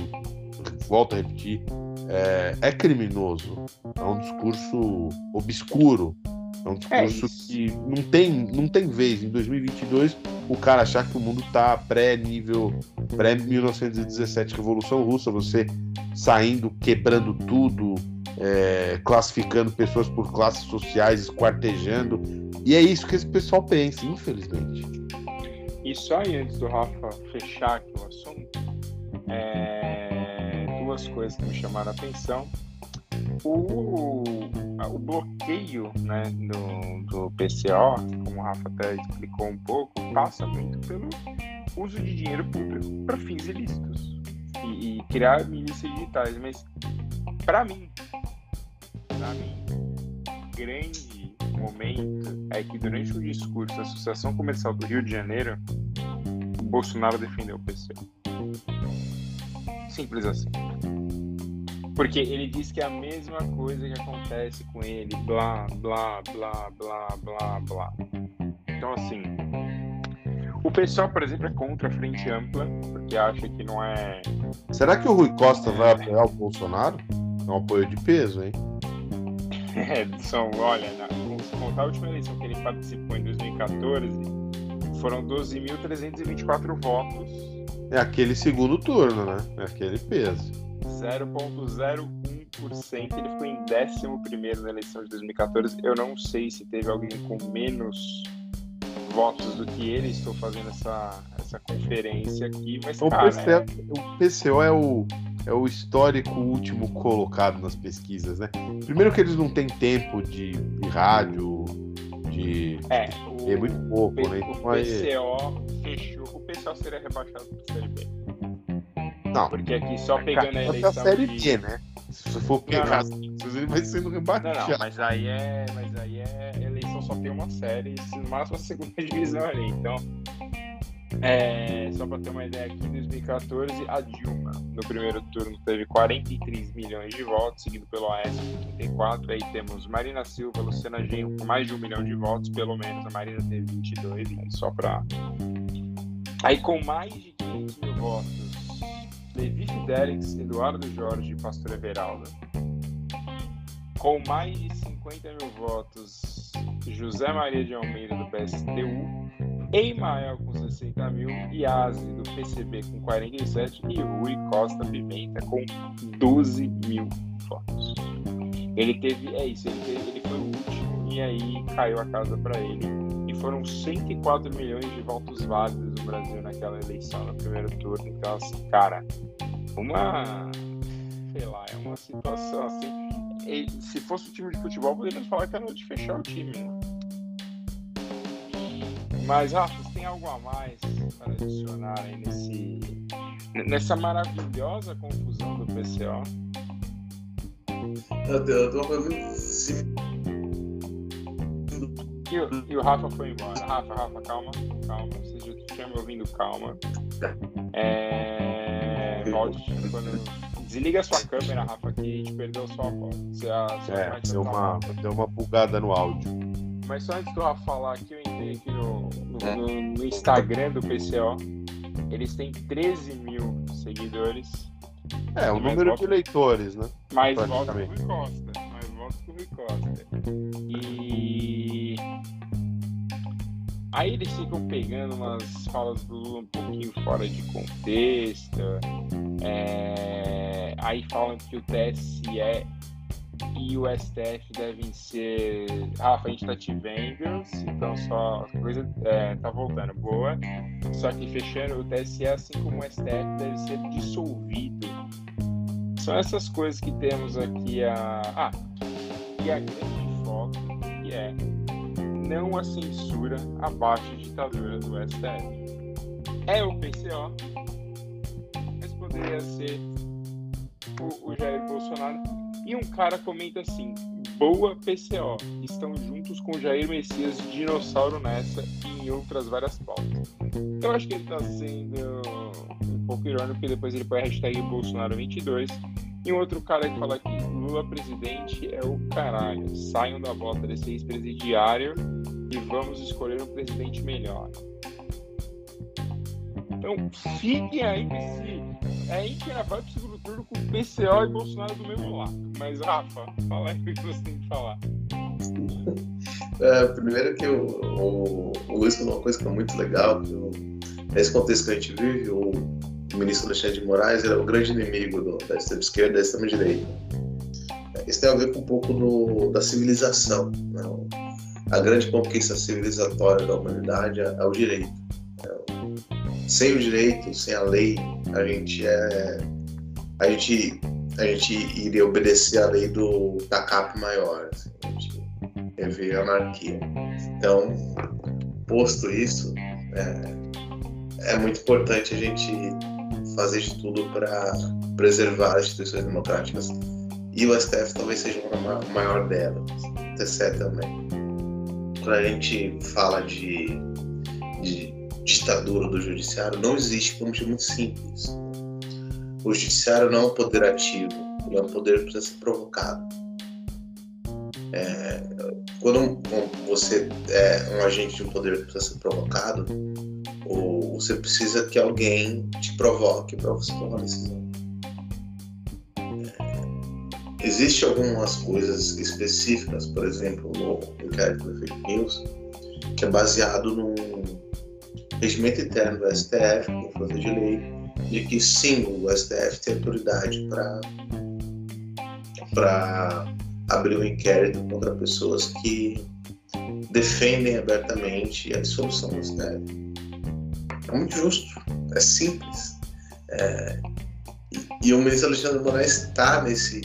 volto a repetir, é, é criminoso. É um discurso obscuro. É um discurso é que não tem, não tem vez. Em 2022, o cara achar que o mundo tá pré-nível, pré-1917, Revolução Russa, você saindo, quebrando tudo, é, classificando pessoas por classes sociais, esquartejando. E é isso que esse pessoal pensa, infelizmente. E só aí, antes do Rafa fechar aqui o assunto, é, duas coisas que me chamaram a atenção. O, o bloqueio né, do, do PCO, como o Rafa até explicou um pouco, passa muito pelo uso de dinheiro público para fins ilícitos e, e criar milícias digitais. Mas, para mim, para mim, grande momento é que durante o discurso da Associação Comercial do Rio de Janeiro, o Bolsonaro defendeu o PC. Simples assim. Porque ele diz que é a mesma coisa que acontece com ele, blá, blá, blá, blá, blá, blá. Então, assim, o pessoal, por exemplo, é contra a frente ampla, porque acha que não é. Será que o Rui Costa vai apoiar o Bolsonaro? É um apoio de peso, hein? É, são, olha, na, se contar a última eleição que ele participou em 2014, foram 12.324 votos. É aquele segundo turno, né? É aquele peso. 0,01%. Ele ficou em 11 na eleição de 2014. Eu não sei se teve alguém com menos votos do que ele. Estou fazendo essa, essa conferência aqui, mas o, cara, PCO, é... o PCO é o, é o histórico último colocado nas pesquisas, né? Primeiro que eles não têm tempo de, de rádio, de. É, o, é muito pouco, o, né? Então, o PCO fechou. O PCO seria rebaixado Série B. Não. Porque aqui só pegando a eleição. A série de... B, né? Se for pegar, ele vai sendo rebaixado. Não, não, mas aí é. Mas aí é. Eleição só tem uma série, no máximo a segunda divisão ali. Então. É, só para ter uma ideia aqui, em 2014, a Dilma, no primeiro turno, teve 43 milhões de votos, seguido pelo Aécio com 34. Aí temos Marina Silva, Luciana Genro com mais de um milhão de votos, pelo menos. A Marina teve 22, né, só para. Aí com mais de 500 mil votos, Levi Fidelix, Eduardo Jorge e Pastor Everaldo. Com mais de 50 mil votos, José Maria de Almeida, do PSTU. Emael com 60 mil, Iase do PCB com 47 e Rui Costa Pimenta com 12 mil votos. Ele teve, é isso, ele, teve, ele foi o último e aí caiu a casa para ele. E foram 104 milhões de votos válidos no Brasil naquela eleição, no primeiro turno. Então, assim, cara, uma. Sei lá, é uma situação assim. Se fosse um time de futebol, poderíamos falar que era de fechar o time, né? Mas, Rafa, você tem algo a mais para adicionar aí nesse, nessa maravilhosa confusão do PCO? Eu, eu tô e, o, e o Rafa foi embora. Rafa, Rafa, calma, calma. Você já tinha me ouvindo, calma. É... Volte quando. Desliga a sua câmera, Rafa, que a gente perdeu sua voz. é, deu uma, deu uma bugada no áudio. Mas só antes do Rafa falar aqui, eu entrei aqui no, no, é. no, no Instagram do PCO. Eles têm 13 mil seguidores. É, o número votos, de eleitores, né? Mais votos que o Rui Costa. Mais votos que o Rui Costa. E. Aí eles ficam pegando umas falas do Lula um pouquinho fora de contexto. É... Aí falam que o TSE e o STF devem ser. Rafa, a gente tá te vendo, então só coisa é, tá voltando boa. Só que fechando, o TSE, assim como o STF, deve ser dissolvido. São essas coisas que temos aqui a. Ah, e a grande foto, que é não a censura abaixo da ditadura do STF. É o PCO, mas poderia ser o, o Jair Bolsonaro e um cara comenta assim: boa PCO, estão juntos com Jair Messias Dinossauro nessa e em outras várias pautas. Eu acho que ele está sendo um pouco irônico, porque depois ele põe a hashtag Bolsonaro22. E um outro cara que fala que Lula presidente é o caralho. Saiam da bota desse ex-presidiário e vamos escolher um presidente melhor. Então fiquem aí com esse. É aí que vai pro segundo turno com PCO e Bolsonaro do mesmo lado. Mas, Rafa, fala aí o que você tem que falar. É, primeiro que o, o, o Luiz falou uma coisa que é muito legal, que o, nesse contexto que a gente vive, o, o ministro Alexandre de Moraes era o grande inimigo do, da extrema esquerda e da extrema direita. Isso tem a ver com um pouco do, da civilização. Né? A grande conquista civilizatória da humanidade é, é o direito. É, sem o direito, sem a lei, a gente é a gente a gente iria obedecer a lei do da maior, assim, a gente ia ver anarquia. Então, posto isso, é, é muito importante a gente fazer de tudo para preservar as instituições democráticas e o STF talvez seja uma maior delas, o TCE também. Quando a gente fala de ditadura do judiciário, não existe por um motivo muito simples o judiciário não é um poder ativo, ele é um poder que precisa ser provocado. É, quando você é um agente de um poder que precisa ser provocado, ou você precisa que alguém te provoque para você tomar decisão. É, Existem algumas coisas específicas, por exemplo, no inquérito do fake news, que é baseado num regimento interno do STF, com força de lei, de que sim, o STF tem autoridade para abrir um inquérito contra pessoas que defendem abertamente a dissolução do STF. É muito justo, é simples. É, e, o ministro Alexandre de Moraes está nesse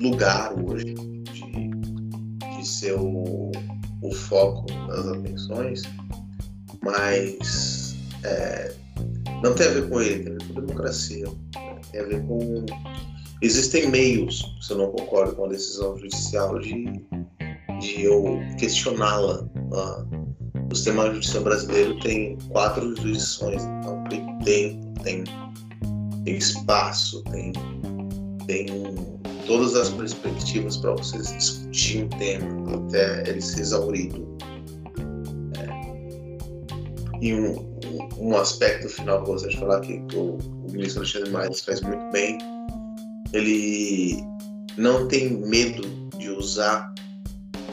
lugar hoje de, de ser o, o foco das atenções, mas é, não tem a ver com ele, tem a ver com democracia. Né? Tem a ver com. Existem meios, se eu não concordo com a decisão judicial, de, de eu questioná-la. O sistema judicial brasileiro tem quatro jurisdições, então tem tempo, tem, tem espaço, tem, tem todas as perspectivas para você discutir um tema até ele ser exaurido. E um, um aspecto final que eu gostaria de falar que o, o ministro Alexandre Mares faz muito bem. Ele não tem medo de usar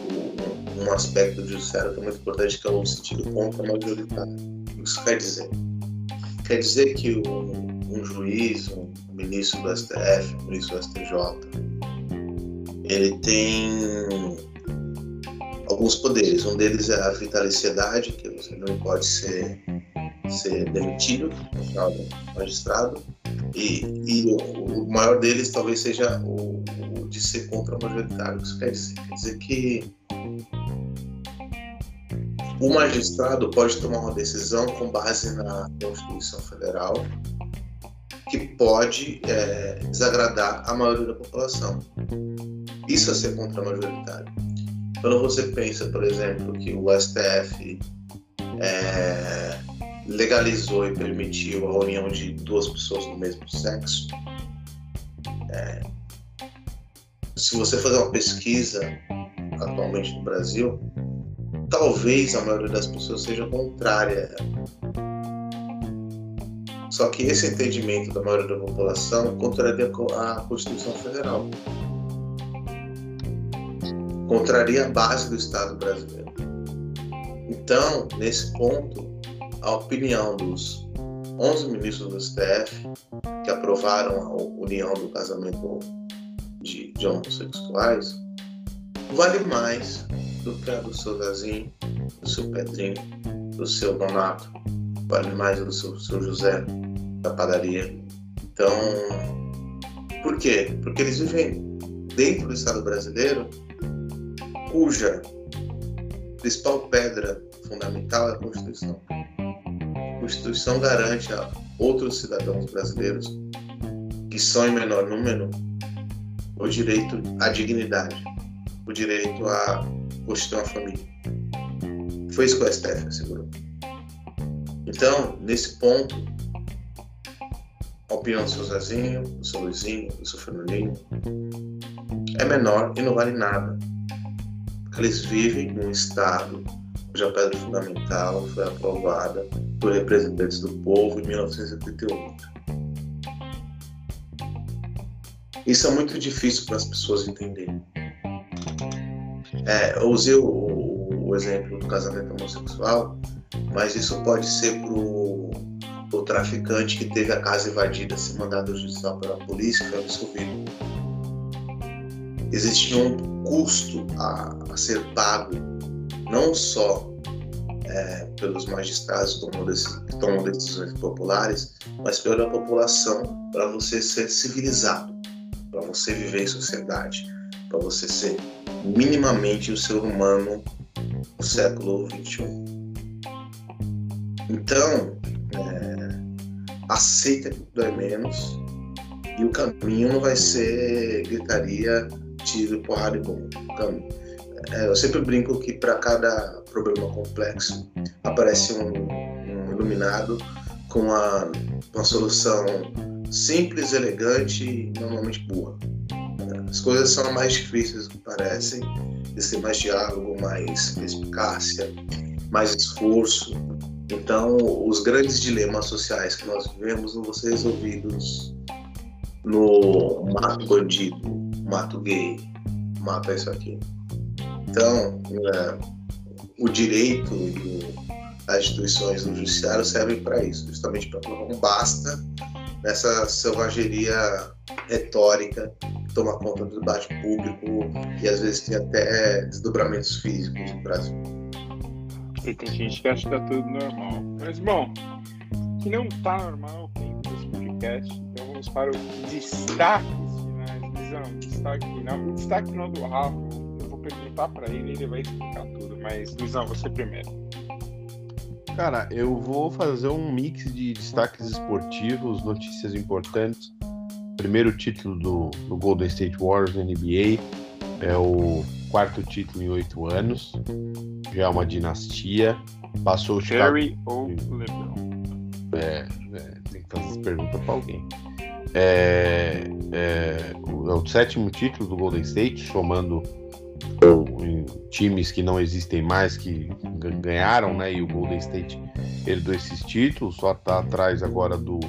o, um aspecto do judiciário que é muito importante, que é o sentido contra-majoritário. O que isso quer dizer? Quer dizer que um, um juiz, um ministro do STF, um ministro do STJ, ele tem alguns poderes. Um deles é a vitaliciedade, que você não pode ser, ser demitido, magistrado. E, e o, o, maior deles talvez seja o, o de ser contra-majoritário. Isso quer dizer, quer dizer que o magistrado pode tomar uma decisão com base na Constituição Federal que pode é, desagradar a maioria da população. Isso é ser contra-majoritário. Quando você pensa, por exemplo, que o STF é, legalizou e permitiu a união de duas pessoas do mesmo sexo, é, se você fazer uma pesquisa atualmente no Brasil, talvez a maioria das pessoas seja contrária. Só que esse entendimento da maioria da população contraria a Constituição Federal. Contraria a base do Estado brasileiro. Então, nesse ponto, a opinião dos 11 ministros do STF que aprovaram a união do casamento de, de homossexuais vale mais do que a do seu Zezinho, do seu Pedrinho, do seu Donato, vale mais do seu, seu José da padaria. Então, por quê? Porque eles vivem dentro do Estado brasileiro, cuja principal pedra fundamental é a Constituição. A Constituição garante a outros cidadãos brasileiros que são em menor número o direito à dignidade, o direito a constituir uma família. Foi isso que o STF assegurou. Então, nesse ponto, a opinião do seu Zezinho, do seu Luizinho, do seu Fernandinho é menor e não vale nada. Eles vivem num estado cuja pedra fundamental foi aprovada por representantes do povo em 1978. Isso é muito difícil para as pessoas entenderem. É, eu usei o, o, exemplo do casamento homossexual, mas isso pode ser para o traficante que teve a casa invadida sem mandado judicial pela polícia foi absolvido. Existe um custo a, a ser pago, não só é, pelos magistrados que tomam decisões populares, mas pela população para você ser civilizado, para você viver em sociedade, para você ser minimamente o ser humano do século XXI. Então, é, aceita que tudo é menos e o caminho não vai ser gritaria, tiro, porrada e bom. É, eu sempre brinco que para cada problema complexo aparece um, um iluminado com uma, uma solução simples, elegante e normalmente boa. As coisas são mais difíceis do que parecem, existem mais diálogo, mais eficácia, mais esforço. Então, os grandes dilemas sociais que nós vivemos não vão ser resolvidos no mato bandido, mato gay, mato isso aqui. Então, é, o direito e as instituições do judiciário servem para isso, justamente para não basta nessa selvageria retórica que toma conta do debate público e às vezes tem até desdobramentos físicos no Brasil. E tem gente que acha que tá tudo normal. Mas, bom, que não tá normal tem esse podcast. Então vamos para os destaques destaque final. O destaque final do Rafa, eu vou perguntar para ele e ele vai explicar tudo. Mas, Luizão, você primeiro. Cara, eu vou fazer um mix de destaques esportivos, notícias importantes. Primeiro título do, do Golden State Warriors na NBA. É o quarto título em oito anos. Já é uma dinastia. Passou o Jerry ou LeBron? É, é, tem que fazer essa pergunta para alguém. É, é, é o sétimo título do Golden State, somando times que não existem mais que ganharam, né? E o Golden State herdou esses títulos, só está atrás agora do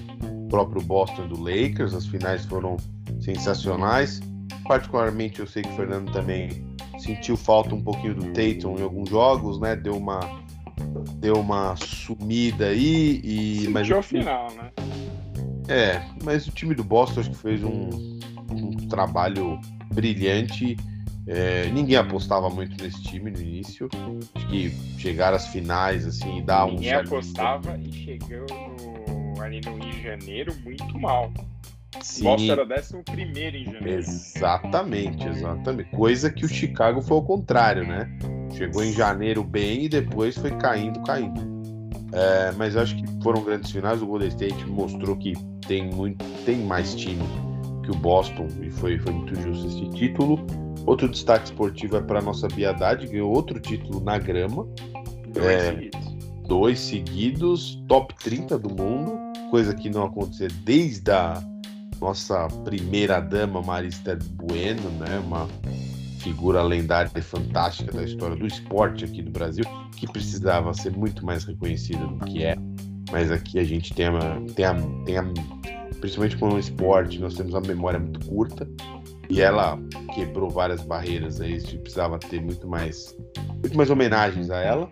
próprio Boston e do Lakers. As finais foram sensacionais. Particularmente, eu sei que o Fernando também sentiu falta um pouquinho do Tatum em alguns jogos, né? Deu uma deu uma sumida aí e Sentiu mas ao final, né? É, mas o time do Boston acho que fez um, um trabalho brilhante. É, ninguém apostava muito nesse time no início. Acho que chegar às finais assim e dar um Ninguém apostava e chegou no, ali no Rio de Janeiro muito mal. Sim. O Boston era 11 primeiro em janeiro. Exatamente, exatamente. Coisa que o Chicago foi ao contrário, né? Chegou em janeiro bem e depois foi caindo, caindo. É, mas acho que foram grandes finais. O Golden State mostrou que tem muito, tem mais time que o Boston e foi, foi muito justo esse título. Outro destaque esportivo é para nossa Biadade, ganhou outro título na grama, Dois É. seguidos. dois seguidos, top 30 do mundo, coisa que não acontecia desde a nossa primeira dama Marista Bueno, né? Uma figura lendária e fantástica da história do esporte aqui do Brasil, que precisava ser muito mais reconhecida do que é. Mas aqui a gente tem a, tem a, tem a principalmente com o esporte, nós temos uma memória muito curta e ela quebrou várias barreiras aí, a gente precisava ter muito mais muito mais homenagens a ela.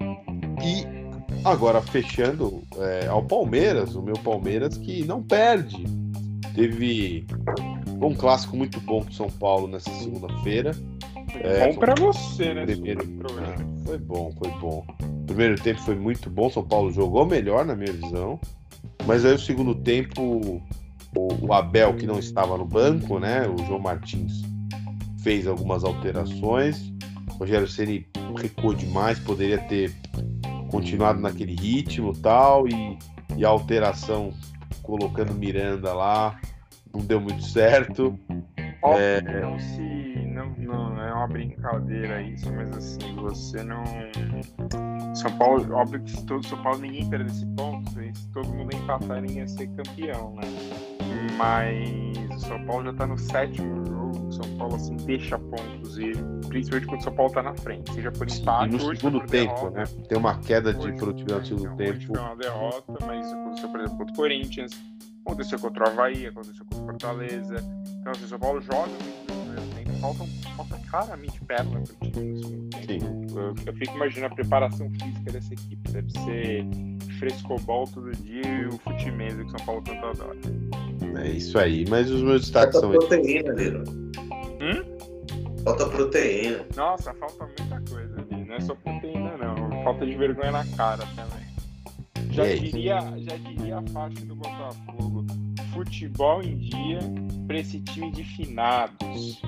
E agora fechando é, ao Palmeiras, o meu Palmeiras que não perde. Teve um clássico muito bom pro São Paulo nessa segunda-feira. É, bom pra você, né? Primeiro. Ah, foi bom, foi bom. O primeiro tempo foi muito bom, São Paulo jogou melhor na minha visão. Mas aí o segundo tempo, o, o Abel, que não estava no banco, né? O João Martins fez algumas alterações. O Rogério Ceni recuou demais, poderia ter continuado naquele ritmo e tal. E, e a alteração colocando Miranda lá não deu muito certo. Óbvio É. que não se. Não, não é uma brincadeira isso, mas assim, você não. São Paulo, óbvio que se todo São Paulo ninguém perdesse pontos, aí se todo mundo empatar, ninguém ia ser campeão, né? Mas o São Paulo já tá no sétimo jogo, o São Paulo assim deixa pontos e principalmente quando o São Paulo tá na frente, seja por E empate no hoje foi segundo por tempo, derrota. né? Tem uma queda de produtividade no segundo Então, tempo. foi uma derrota, mas isso aconteceu, por exemplo, contra o Corinthians, aconteceu contra o Havaí, aconteceu contra o Fortaleza. Então, assim, o São Paulo joga muito falta, falta claramente perna pro time segundo tempo. Eu, eu fico imaginando a preparação física dessa equipe. Deve ser frescobol todo dia e o fute-mesa que o São Paulo tanto adora. É isso aí. Mas os meus destaques Falta são proteína, Liro. Hum? Falta proteína. Nossa, falta muita coisa ali. Não é só proteína, não. Falta de vergonha na cara também. Já É. diria, já diria a faixa do Botafogo. Futebol em dia pra esse time de finados.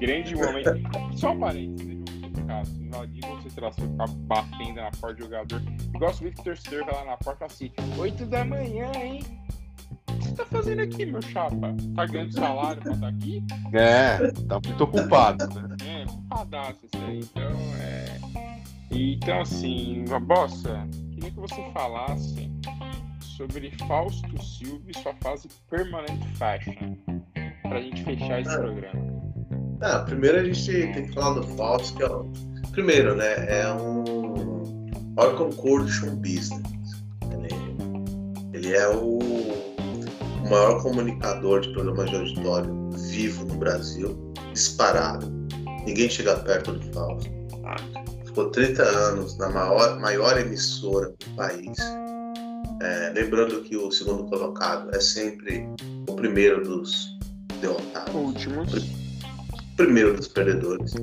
Grande momento. Só um parênteses, você terá se ficar batendo na porta do jogador. Igual o Victor vai lá na porta assim, 8 da manhã, hein? O que você tá fazendo aqui, meu chapa? Tá ganhando salário pra estar aqui? É, tá muito ocupado, né? É, culpadaço isso aí. Então, é. Então, assim, Bossa, queria que você falasse sobre Fausto Silva e sua fase permanente fashion. Pra gente fechar esse Ah. programa. Ah, primeiro a gente tem que falar do Fausto, que é o... Primeiro, né? É um do show business. Ele, ele é o... o maior comunicador de programas de auditório vivo no Brasil, disparado. Ninguém chega perto do Fausto. tá? Ficou 30 anos na maior, maior emissora do país. É, lembrando que o segundo colocado é sempre o primeiro dos derrotados Últimos. primeiro dos perdedores.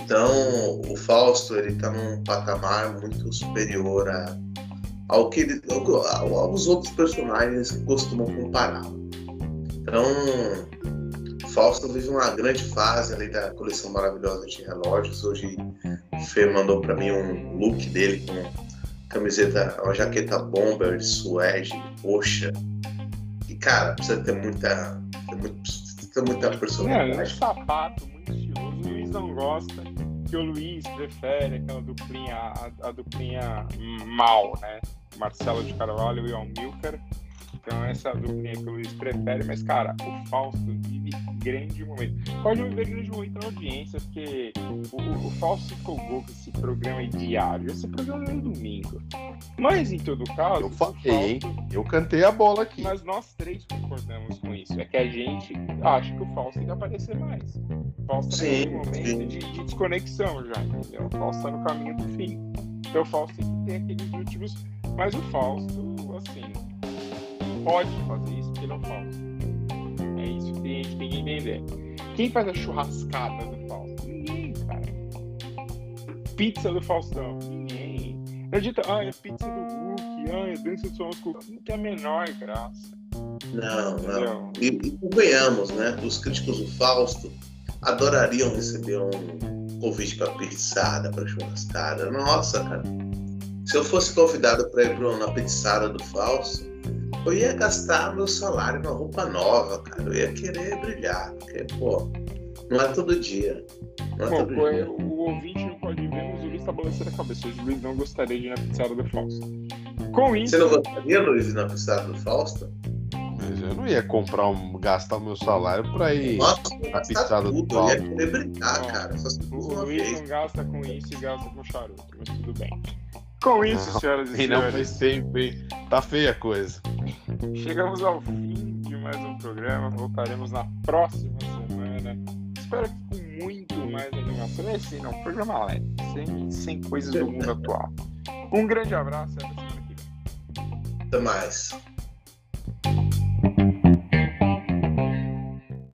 Então, o Fausto ele tá num patamar muito superior a, ao que ele, ao- aos outros personagens que costumam comparar. Então, o Fausto vive uma grande fase ali da coleção maravilhosa de relógios. Hoje, o Fê mandou para mim um look dele com camiseta, uma jaqueta bomber, suede, roxa. E, cara, precisa ter muita, ter muito- ter muita É, um personalidade. sapato muito estiloso. O Luiz não gosta, que o Luiz prefere aquela duplinha, a, a duplinha mal, né? Marcelo de Carvalho e o Milcar. Então essa é duplinha que o Luiz prefere, mas cara, o Fausto vive grande momento. Pode viver grande momento na audiência, porque o, o, Fausto empolgou com esse programa é diário. Esse programa é domingo. Mas, em todo caso. Eu falei, hein? Eu cantei a bola aqui. Mas nós três concordamos com isso. É que a gente acha que o Fausto tem que aparecer mais. O Fausto tá Sim, num momento de, de desconexão já, entendeu? O Fausto tá no caminho do fim. Então o Fausto tem que ter aqueles últimos. Mas o Fausto, assim, pode fazer isso porque ele é o Fausto. É isso que a gente tem que entender. Quem faz a churrascada do Fausto? Ninguém, cara. Pizza do Faustão? Ninguém. Não adianta, ah, é pizza do Hulk, ah, é dança do Faustão. Não tem a menor graça. Não, não. E, e convenhamos, né? Os críticos do Fausto adorariam receber um convite para pizzada, para churrascada. Nossa, cara. Se eu fosse convidado para ir pra- na pizzada do Fausto, eu ia gastar meu salário numa roupa nova, cara. Eu ia querer brilhar, porque, pô, não é todo dia. Não é Bom, todo o, dia. o ouvinte não pode ver, mas o Luiz tá balançando a cabeça. O Luiz não gostaria de ir na pizzada do Fausto. Com isso, Você não gostaria, Luiz, de ir na pizzada do Fausto? Mas eu não ia comprar um, gastar o meu salário pra ir. Nossa, eu ia a gastar pizzada do tudo. Eu ia Fausto. querer brincar, cara. O, Luiz não gasta com isso e gasta com charuto, mas tudo bem. Com isso, Não, senhoras e E não faz senhores, tempo, hein? Tá feia a coisa. chegamos ao fim de mais um programa. Voltaremos na próxima semana. Espero que com muito mais animação. Esse não, programa leve, sem, sem coisas do mundo atual. Um grande abraço e até semana que vem. Até mais.